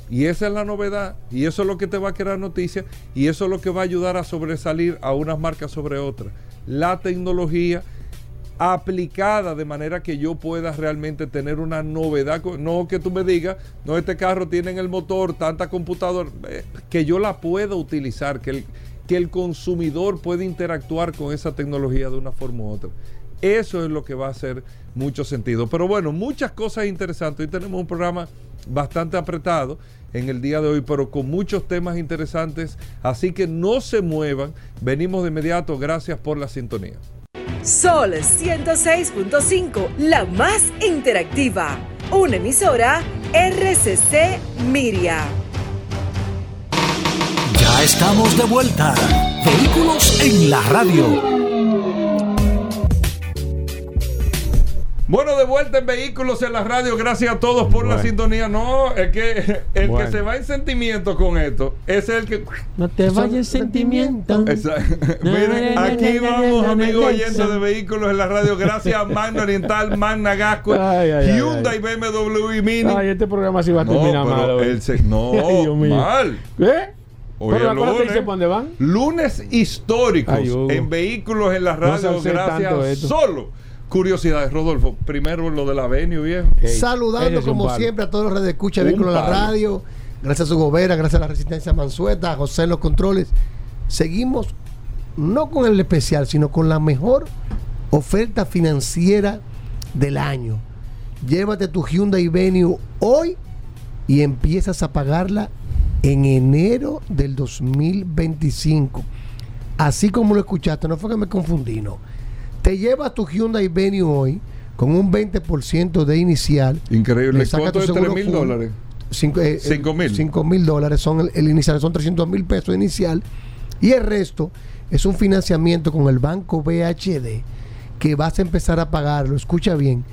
Speaker 2: Y esa es la novedad, y eso es lo que te va a crear noticias, y eso es lo que va a ayudar a sobresalir a unas marcas sobre otras. La tecnología aplicada de manera que yo pueda realmente tener una novedad, no que tú me digas, no, este carro tiene en el motor tanta computadora, eh, que yo la pueda utilizar, que el, que el consumidor pueda interactuar con esa tecnología de una forma u otra. Eso es lo que va a hacer mucho sentido. Pero bueno, muchas cosas interesantes. Hoy tenemos un programa bastante apretado en el día de hoy, pero con muchos temas interesantes. Así que no se muevan. Venimos de inmediato. Gracias por la sintonía.
Speaker 8: Sol 106.5, la más interactiva. Una emisora RCC Miria.
Speaker 12: Ya estamos de vuelta. Vehículos en la radio.
Speaker 2: Bueno, de vuelta en Vehículos en la Radio. Gracias a todos por la sintonía. No, es que el
Speaker 3: Bueno.
Speaker 2: que se va en sentimiento con esto es el que.
Speaker 3: No te vayas en sentimiento.
Speaker 2: Exacto. Miren, aquí vamos, amigos oyentes de Vehículos en la Radio. Gracias a Magna Oriental, Magna Gasco,
Speaker 3: Ay, ay, ay,
Speaker 2: Hyundai, BMW y Mini.
Speaker 3: Ay, este programa sí va a terminar
Speaker 2: pero
Speaker 3: mal.
Speaker 2: el se- no, mal.
Speaker 3: ¿Eh?
Speaker 2: Hoy
Speaker 3: Pero
Speaker 2: lunes.
Speaker 3: dice para dónde van.
Speaker 2: Lunes históricos
Speaker 3: Ay,
Speaker 2: en Vehículos en la Radio. gracias
Speaker 3: esto.
Speaker 2: solo. Curiosidades, Rodolfo. Primero lo de la Avenue, viejo.
Speaker 21: Saludando como siempre a todos los redes de vehículos en la radio. Gracias a su gobera, gracias a la Resistencia Mansueta, a José en los controles. Seguimos no con el especial, sino con la mejor oferta financiera del año. Llévate tu Hyundai Venue hoy y empiezas a pagarla en enero del 2025. Así como lo escuchaste, no fue que me confundí, no. Te llevas tu Hyundai Venue hoy con un 20% de inicial.
Speaker 2: Increíble.
Speaker 21: Le sacas
Speaker 2: ¿Cuánto
Speaker 21: tu
Speaker 2: es
Speaker 21: seguro
Speaker 2: 3 mil dólares?
Speaker 21: Cinco, eh,
Speaker 2: Cinco mil.
Speaker 21: 5 mil dólares son el, el inicial, son 300 mil pesos inicial. Y el resto es un financiamiento con el banco BHD que vas a empezar a pagarlo, escucha bien,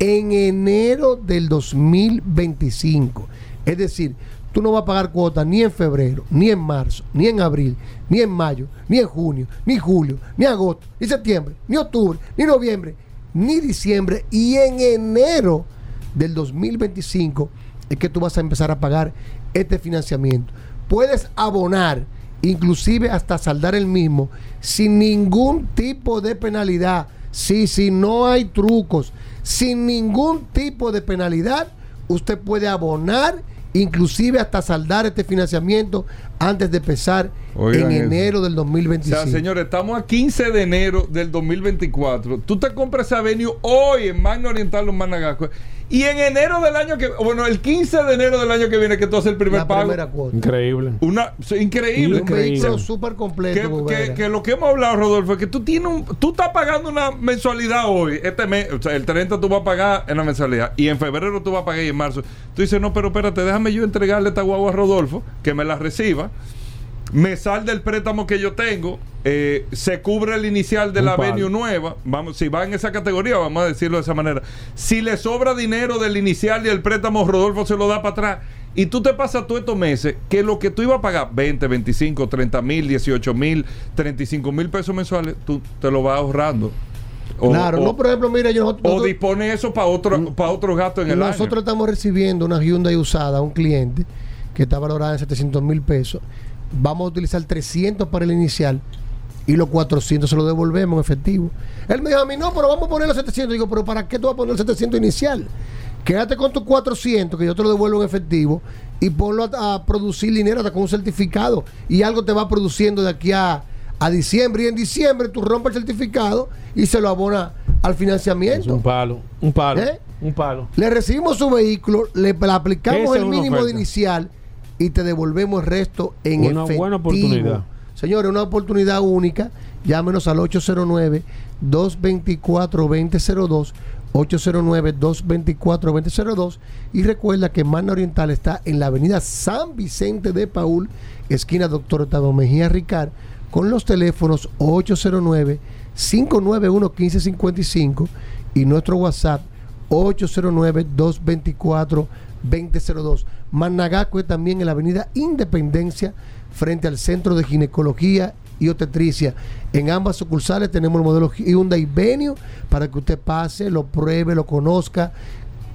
Speaker 21: en enero del 2025. Es decir, tú no vas a pagar cuotas ni en febrero, ni en marzo, ni en abril, ni en mayo, ni en junio, ni julio, ni agosto, ni septiembre, ni octubre, ni noviembre, ni diciembre. Y en enero del 2025 es que tú vas a empezar a pagar este financiamiento. Puedes abonar, inclusive hasta saldar el mismo, sin ningún tipo de penalidad. Sí, sí, no hay trucos. Sin ningún tipo de penalidad, usted puede abonar, inclusive hasta saldar este financiamiento antes de empezar
Speaker 2: Oigan
Speaker 21: en
Speaker 2: eso.
Speaker 21: enero del
Speaker 2: O
Speaker 21: 2025.
Speaker 2: sea, señores, estamos a 15 de enero del 2024. Tú te compras esa Avenue hoy en Magna Oriental o Managasco. Y en enero del año que bueno, el 15 de enero del año que viene que tú haces el primer
Speaker 21: La
Speaker 2: pago.
Speaker 21: primera cuota.
Speaker 3: Increíble.
Speaker 2: Una sí, increíble.
Speaker 21: Un vehículo súper completo.
Speaker 2: Que, que- que lo que hemos hablado, Rodolfo, es que tú tienes un, tú estás pagando una mensualidad hoy. Este mes, o sea, el 30 tú vas a pagar en la mensualidad. Y en febrero tú vas a pagar y en marzo. Tú dices, no, pero espérate, déjame yo entregarle esta guagua a Rodolfo, que me la reciba. Me salda el préstamo que yo tengo. eh, se cubre el inicial de
Speaker 3: Un
Speaker 2: la
Speaker 3: palo.
Speaker 2: Avenue nueva. Vamos, si va en esa categoría, vamos a decirlo de esa manera. Si le sobra dinero del inicial y el préstamo, Rodolfo se lo da para atrás. Y tú te pasas todos estos meses que lo que tú ibas a pagar 20, 25, 30 mil, 18 mil, 35 mil pesos mensuales, tú te lo vas ahorrando. O-
Speaker 21: claro,
Speaker 2: o-
Speaker 21: no, por ejemplo, mira, yo
Speaker 2: o
Speaker 21: nosotros-
Speaker 2: dispone eso para otro, para otro gasto en el año.
Speaker 21: Nosotros estamos recibiendo una Hyundai usada a un cliente que está valorada en 700 mil pesos. Vamos a utilizar 300 para el inicial y los 400 se los devolvemos en efectivo. Él me dijo a mí, no, pero vamos a poner los 700. Digo, pero ¿para qué tú vas a poner el 700 inicial? Quédate con tus 400 que yo te lo devuelvo en efectivo y ponlo a, a producir dinero hasta con un certificado y algo te va produciendo de aquí a, a diciembre y en diciembre tú rompes el certificado y se lo abona al financiamiento.
Speaker 3: Un palo. Un palo.
Speaker 21: ¿Eh?
Speaker 3: Un palo.
Speaker 21: Le recibimos su vehículo, le, le aplicamos
Speaker 3: es
Speaker 21: el mínimo de inicial y te devolvemos el resto en
Speaker 3: Una
Speaker 21: efectivo.
Speaker 3: buena oportunidad.
Speaker 21: Señores, una oportunidad única. Llámenos al 809-224-2002. 809-224-2002. Y recuerda que Magna Oriental está en la avenida San Vicente de Paul, esquina Doctor Octavio Mejía Ricard, con los teléfonos 809-591-1555 y nuestro WhatsApp 809-224-2002. Managaco también en la avenida Independencia, frente al Centro de Ginecología y Obstetricia. En ambas sucursales tenemos el modelo Hyundai Venue para que usted pase, lo pruebe, lo conozca,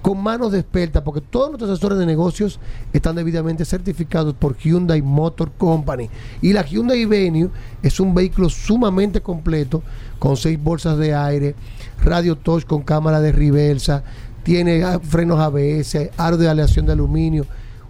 Speaker 21: con manos de experta, porque todos nuestros asesores de negocios están debidamente certificados por Hyundai Motor Company. Y la Hyundai Venue es un vehículo sumamente completo, con seis bolsas de aire, radio touch con cámara de reversa, tiene frenos ABS, aro de aleación de aluminio.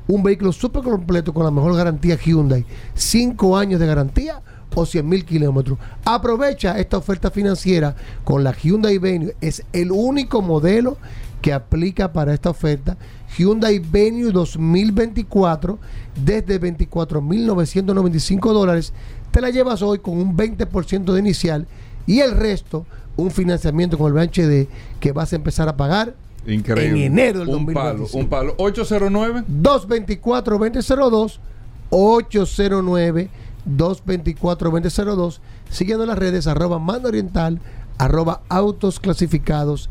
Speaker 21: Un vehículo súper completo con la mejor garantía Hyundai. Cinco años de garantía o 100 mil kilómetros. Aprovecha esta oferta financiera con la Hyundai Venue. Es el único modelo que aplica para esta oferta. Hyundai Venue 2024 desde 24.995 dólares. Te la llevas hoy con un 20% de inicial y el resto un financiamiento con el BHD que vas a empezar a pagar
Speaker 2: Increíble.
Speaker 21: en enero del
Speaker 2: un
Speaker 21: 2025.
Speaker 2: palo, un palo. 809
Speaker 21: 224-2002 809 224-2002 siguiendo las redes arroba mando oriental arroba autos clasificados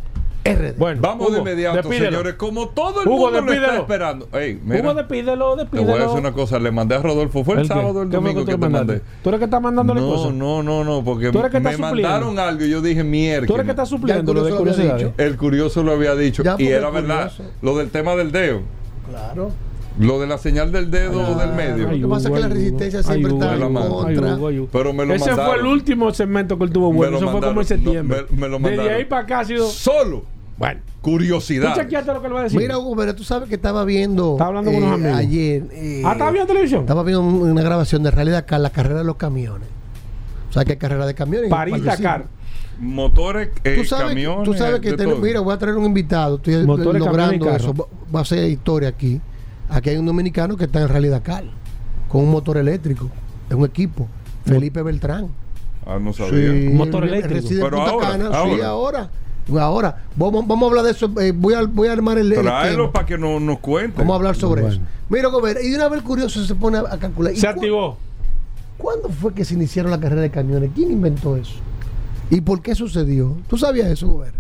Speaker 21: RD.
Speaker 3: Bueno,
Speaker 2: Vamos de inmediato,
Speaker 3: despídelo.
Speaker 2: señores. Como todo el
Speaker 3: Hugo,
Speaker 2: mundo lo está
Speaker 3: despídelo.
Speaker 2: esperando. Ey, mira,
Speaker 3: Hugo, despídelo,
Speaker 2: te
Speaker 3: despídelo.
Speaker 2: voy a decir una cosa. Le mandé a Rodolfo. Fue el, sábado o el
Speaker 3: ¿Qué fue
Speaker 2: domingo
Speaker 3: que
Speaker 2: te mandé.
Speaker 3: ¿Tú eres que estás mandándole
Speaker 2: No,
Speaker 3: cosas?
Speaker 2: no, no, no, porque
Speaker 3: ¿Tú eres que
Speaker 2: me
Speaker 3: supliendo?
Speaker 2: mandaron algo y yo dije mierda.
Speaker 3: ¿Tú eres que estás supliendo lo de
Speaker 21: dicho.
Speaker 2: El curioso lo había dicho.
Speaker 21: Ya,
Speaker 2: y era verdad. Lo del tema del dedo.
Speaker 21: Claro.
Speaker 2: Lo de la señal del dedo o del medio.
Speaker 21: Lo que pasa es que la resistencia siempre está en contra.
Speaker 2: Pero me lo
Speaker 3: Ese
Speaker 2: mandaron.
Speaker 3: fue el último segmento que él tuvo bueno. Eso fue como en septiembre.
Speaker 2: No, me- me lo
Speaker 3: Desde
Speaker 2: mandaron.
Speaker 3: ahí para acá ha sido.
Speaker 2: Solo.
Speaker 3: Bueno.
Speaker 2: Curiosidad.
Speaker 3: ¿Tú chequeaste lo que él va a decir?
Speaker 21: Mira, Hugo, pero tú sabes que estaba viendo.
Speaker 3: Estaba hablando con
Speaker 21: eh,
Speaker 3: unos amigos.
Speaker 21: Ayer. eh,
Speaker 3: ah, ¿estaba viendo televisión?
Speaker 21: Estaba viendo un- una grabación de Rally Dakar, la carrera de los camiones. O sea, que hay carrera de camiones. en
Speaker 3: París Dakar.
Speaker 2: Motores, eh,
Speaker 21: Tú sabes,
Speaker 2: camiones.
Speaker 21: tú sabes que
Speaker 2: todo.
Speaker 21: mira, voy a traer un invitado, estoy
Speaker 3: Motores,
Speaker 21: logrando eso, va va a ser historia aquí. Aquí hay un dominicano que está en Rally Dakar con un motor eléctrico, es un equipo, Felipe Beltrán.
Speaker 2: Ah, no sabía.
Speaker 21: Sí,
Speaker 3: Un motor eléctrico.
Speaker 21: reside en
Speaker 2: Pero
Speaker 21: Punta
Speaker 2: ahora,
Speaker 21: Cana, sí,
Speaker 2: ahora.
Speaker 21: Ahora. Vamos, vamos a hablar de eso, eh, voy, a, voy a armar el, tema.
Speaker 2: para que no, nos cuente.
Speaker 21: Vamos a hablar sobre
Speaker 3: Bueno.
Speaker 21: eso. Mira, Gobert, y de una vez el curioso se pone a, a calcular. ¿y
Speaker 3: Se activó.
Speaker 21: ¿Cuándo fue que se iniciaron la carrera de camiones? ¿Quién inventó eso? ¿Y por qué sucedió? ¿Tú sabías eso, Gobert?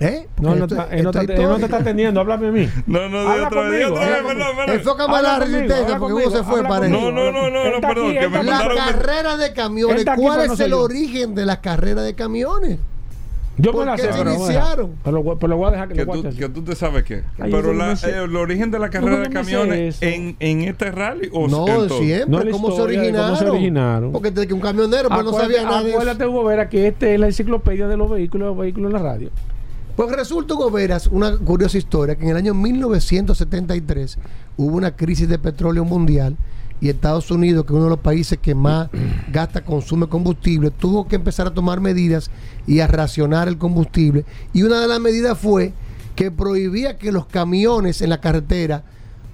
Speaker 21: ¿Eh?
Speaker 3: No,
Speaker 21: Porque
Speaker 3: no,
Speaker 21: esto-
Speaker 3: está- él no, está, él no te está atendiendo. Háblame a mí.
Speaker 2: No, no, de
Speaker 3: Habla
Speaker 2: otra vez.
Speaker 21: Enfócame a la resistencia, porque
Speaker 3: conmigo,
Speaker 21: Hugo se fue para
Speaker 2: No,
Speaker 21: eso.
Speaker 2: no, no, no, no, perdón,
Speaker 3: aquí,
Speaker 2: que
Speaker 3: él
Speaker 2: me
Speaker 3: está
Speaker 21: La
Speaker 2: mandaron.
Speaker 21: carrera de camiones, ¿cuál es el origen de la carrera de camiones?
Speaker 3: Yo
Speaker 21: ¿Por
Speaker 3: me la
Speaker 21: qué
Speaker 3: sé,
Speaker 21: se
Speaker 3: pero voy a
Speaker 21: iniciaron?
Speaker 3: Pero, lo- pero lo voy a dejar que
Speaker 2: Que tú, que tú te sabes qué.
Speaker 3: Ay,
Speaker 2: Pero
Speaker 3: no
Speaker 2: la-
Speaker 3: me sé.
Speaker 2: eh, el origen de la carrera de
Speaker 3: no sé
Speaker 2: camiones en, en este rally o
Speaker 21: No, siempre.
Speaker 3: No
Speaker 21: ¿Cómo, se
Speaker 3: de cómo
Speaker 21: originaron?
Speaker 3: se originaron.
Speaker 21: Porque desde que un camionero pues, no sabía nada de.
Speaker 3: Acuérdate, Hugo Vera, que este es la enciclopedia de los vehículos, los vehículos en la radio.
Speaker 21: Pues resulta, Hugo Veras, una curiosa historia, que en el año 1973 hubo una crisis de petróleo mundial y Estados Unidos, que es uno de los países que más gasta, consume combustible, tuvo que empezar a tomar medidas y a racionar el combustible. Y una de las medidas fue que prohibía que los camiones en la carretera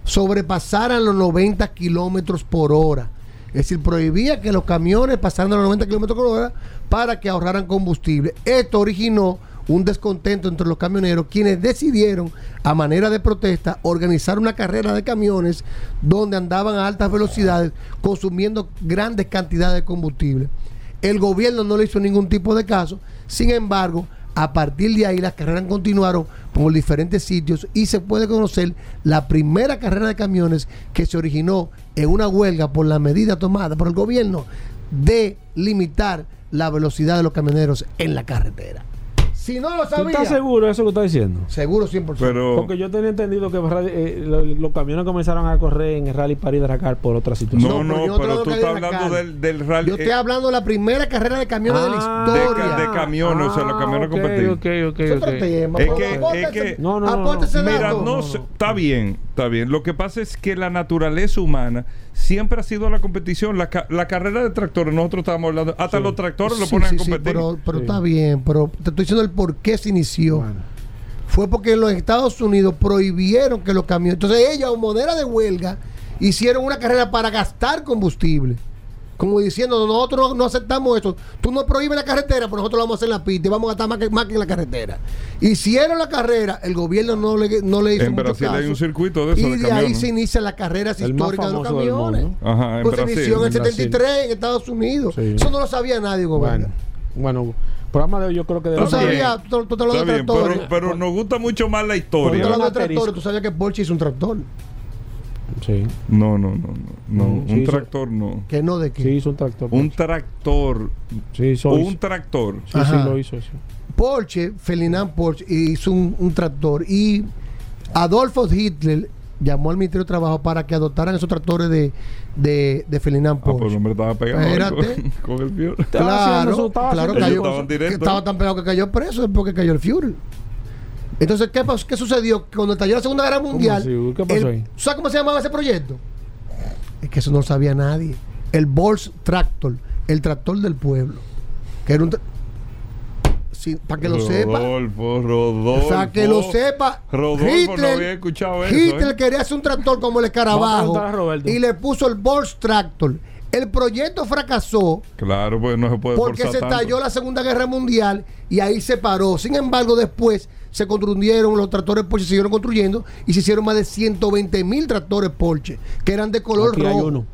Speaker 21: sobrepasaran los 90 kilómetros por hora. Es decir, prohibía que los camiones pasaran los 90 kilómetros por hora para que ahorraran combustible. Esto originó un descontento entre los camioneros, quienes decidieron, a manera de protesta, organizar una carrera de camiones donde andaban a altas velocidades, consumiendo grandes cantidades de combustible. El gobierno no le hizo ningún tipo de caso, sin embargo, a partir de ahí las carreras continuaron por diferentes sitios y se puede conocer la primera carrera de camiones que se originó en una huelga por la medida tomada por el gobierno de limitar la velocidad de los camioneros en la carretera. Si no lo
Speaker 3: ¿Tú
Speaker 21: sabía,
Speaker 3: estás seguro de eso que estás diciendo?
Speaker 21: seguro 100%.
Speaker 2: Pero
Speaker 3: Porque yo tenía entendido que eh, lo- los camiones comenzaron a correr en el Rally París Dakar por otra situación.
Speaker 2: no,
Speaker 21: No, pero
Speaker 2: no, tú
Speaker 21: de
Speaker 2: estás hablando del, del rally.
Speaker 21: Yo estoy
Speaker 2: eh,
Speaker 21: hablando de la primera carrera de camiones
Speaker 3: Ah,
Speaker 21: de la
Speaker 2: de,
Speaker 21: historia.
Speaker 2: de camiones, o sea, los camiones
Speaker 3: ok,
Speaker 2: competitivos.
Speaker 3: ok, ok,
Speaker 21: Es otro
Speaker 3: ok.
Speaker 21: tema.
Speaker 2: Es que- que-
Speaker 3: No, no, no,
Speaker 2: Mira, no, está bien, está bien. Lo que pasa es que la naturaleza humana siempre ha sido la competición. La, ca- la carrera de tractores, nosotros estábamos hablando, hasta los tractores lo ponen
Speaker 21: sí,
Speaker 2: a
Speaker 21: sí,
Speaker 2: competir.
Speaker 21: pero pero
Speaker 3: Sí.
Speaker 21: está bien, pero te estoy diciendo el por qué se inició. Fue porque en los Estados Unidos prohibieron que los camiones. Entonces ellos, a manera de huelga, hicieron una carrera para gastar combustible. Como diciendo, nosotros no, no aceptamos eso. Tú no prohíbes la carretera, pero nosotros lo vamos a hacer en la pista y vamos a gastar más que, más que en la carretera. Hicieron la carrera, el gobierno no le, no le hizo
Speaker 2: en
Speaker 21: mucho
Speaker 2: Brasil hay
Speaker 21: caso.
Speaker 2: un circuito de eso
Speaker 21: Y
Speaker 2: de
Speaker 21: de ahí se inicia la carrera
Speaker 3: El más
Speaker 21: histórica de los camiones.
Speaker 3: mundo.
Speaker 2: Ajá, en
Speaker 21: Pues se inició en el
Speaker 3: en Brasil.
Speaker 21: 73 en Estados Unidos.
Speaker 3: Sí.
Speaker 21: Eso no lo sabía nadie, gobierno.
Speaker 3: Bueno, bueno, programa de hoy yo creo que
Speaker 2: bien.
Speaker 21: sabías, tú, tú te de
Speaker 2: bien,
Speaker 21: tractores.
Speaker 2: pero, pero nos gusta mucho más la
Speaker 21: Tú te
Speaker 2: historia.
Speaker 21: hablas de
Speaker 3: asterisco.
Speaker 21: tú sabías que Porsche hizo un tractor.
Speaker 3: Sí.
Speaker 2: No, no, no, no. no. Un tractor no.
Speaker 21: Que no de qué.
Speaker 3: Sí, hizo un tractor.
Speaker 2: Un tractor.
Speaker 3: sí, hizo,
Speaker 2: un tractor.
Speaker 3: Sí, sí, lo hizo. sí.
Speaker 21: Porsche, Ferdinand Porsche, hizo un, un tractor y Adolfo Hitler llamó al Ministerio de Trabajo para que adoptaran esos tractores de, de, de Ferdinand
Speaker 2: Ah, pues
Speaker 21: Porsche.
Speaker 2: el hombre estaba pegado
Speaker 21: Espérate.
Speaker 2: con, con el Führer.
Speaker 21: Claro, claro cayó,
Speaker 2: estaban
Speaker 21: que estaba tan pegado que cayó preso después que cayó el Führer. Entonces, ¿qué, pasó? ¿qué sucedió? Cuando estalló la Segunda Guerra Mundial,
Speaker 3: así? ¿Qué pasó
Speaker 21: el-
Speaker 3: ahí?
Speaker 21: ¿sabes cómo se llamaba ese proyecto? Es que eso no lo sabía nadie. El Bols Tractor, el tractor del pueblo. Que era un. Sí, para que lo sepa.
Speaker 2: Rodolfo, Rodolfo.
Speaker 21: O sea, que lo sepa.
Speaker 2: Rodolfo no había escuchado eso.
Speaker 21: Hitler
Speaker 2: ¿eh?
Speaker 21: quería hacer un tractor como el
Speaker 3: a
Speaker 21: escarabajo
Speaker 3: a
Speaker 21: y le puso el Bols Tractor. El proyecto fracasó
Speaker 2: Claro, pues no se puede
Speaker 21: porque se
Speaker 2: tanto.
Speaker 21: estalló la Segunda Guerra Mundial y ahí se paró. Sin embargo, después se construyeron los tractores Porsche, se siguieron construyendo y se hicieron más de 120 mil tractores Porsche, que eran de color
Speaker 3: Aquí hay
Speaker 21: rojo.
Speaker 3: uno.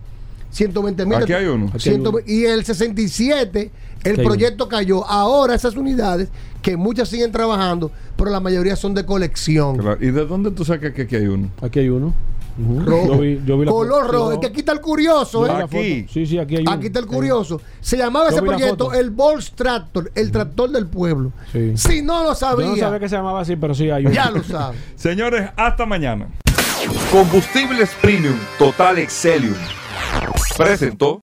Speaker 21: 120 mil.
Speaker 2: Aquí hay uno.
Speaker 3: Aquí hay uno.
Speaker 21: Y en el 67 el
Speaker 3: Aquí hay
Speaker 21: proyecto cayó. Ahora esas unidades, que muchas siguen trabajando, pero la mayoría son de colección.
Speaker 2: Claro. ¿Y de dónde tú sacas que aquí hay uno?
Speaker 3: Aquí hay uno.
Speaker 21: Rojo.
Speaker 3: Yo vi, yo vi la
Speaker 21: Color
Speaker 3: foto.
Speaker 21: rojo. Es que aquí está el curioso, ¿eh?
Speaker 2: Aquí.
Speaker 3: Sí, sí, aquí hay.
Speaker 21: Aquí está el curioso. Se llamaba
Speaker 3: Yo
Speaker 21: ese proyecto el Bols Tractor, el tractor del pueblo.
Speaker 3: Sí.
Speaker 21: Si no lo
Speaker 3: Yo
Speaker 21: sabía,
Speaker 3: no sabía que se llamaba así, pero sí hay uno.
Speaker 21: ya lo sabe.
Speaker 2: Señores, hasta mañana.
Speaker 22: Combustibles Premium Total Excelium presentó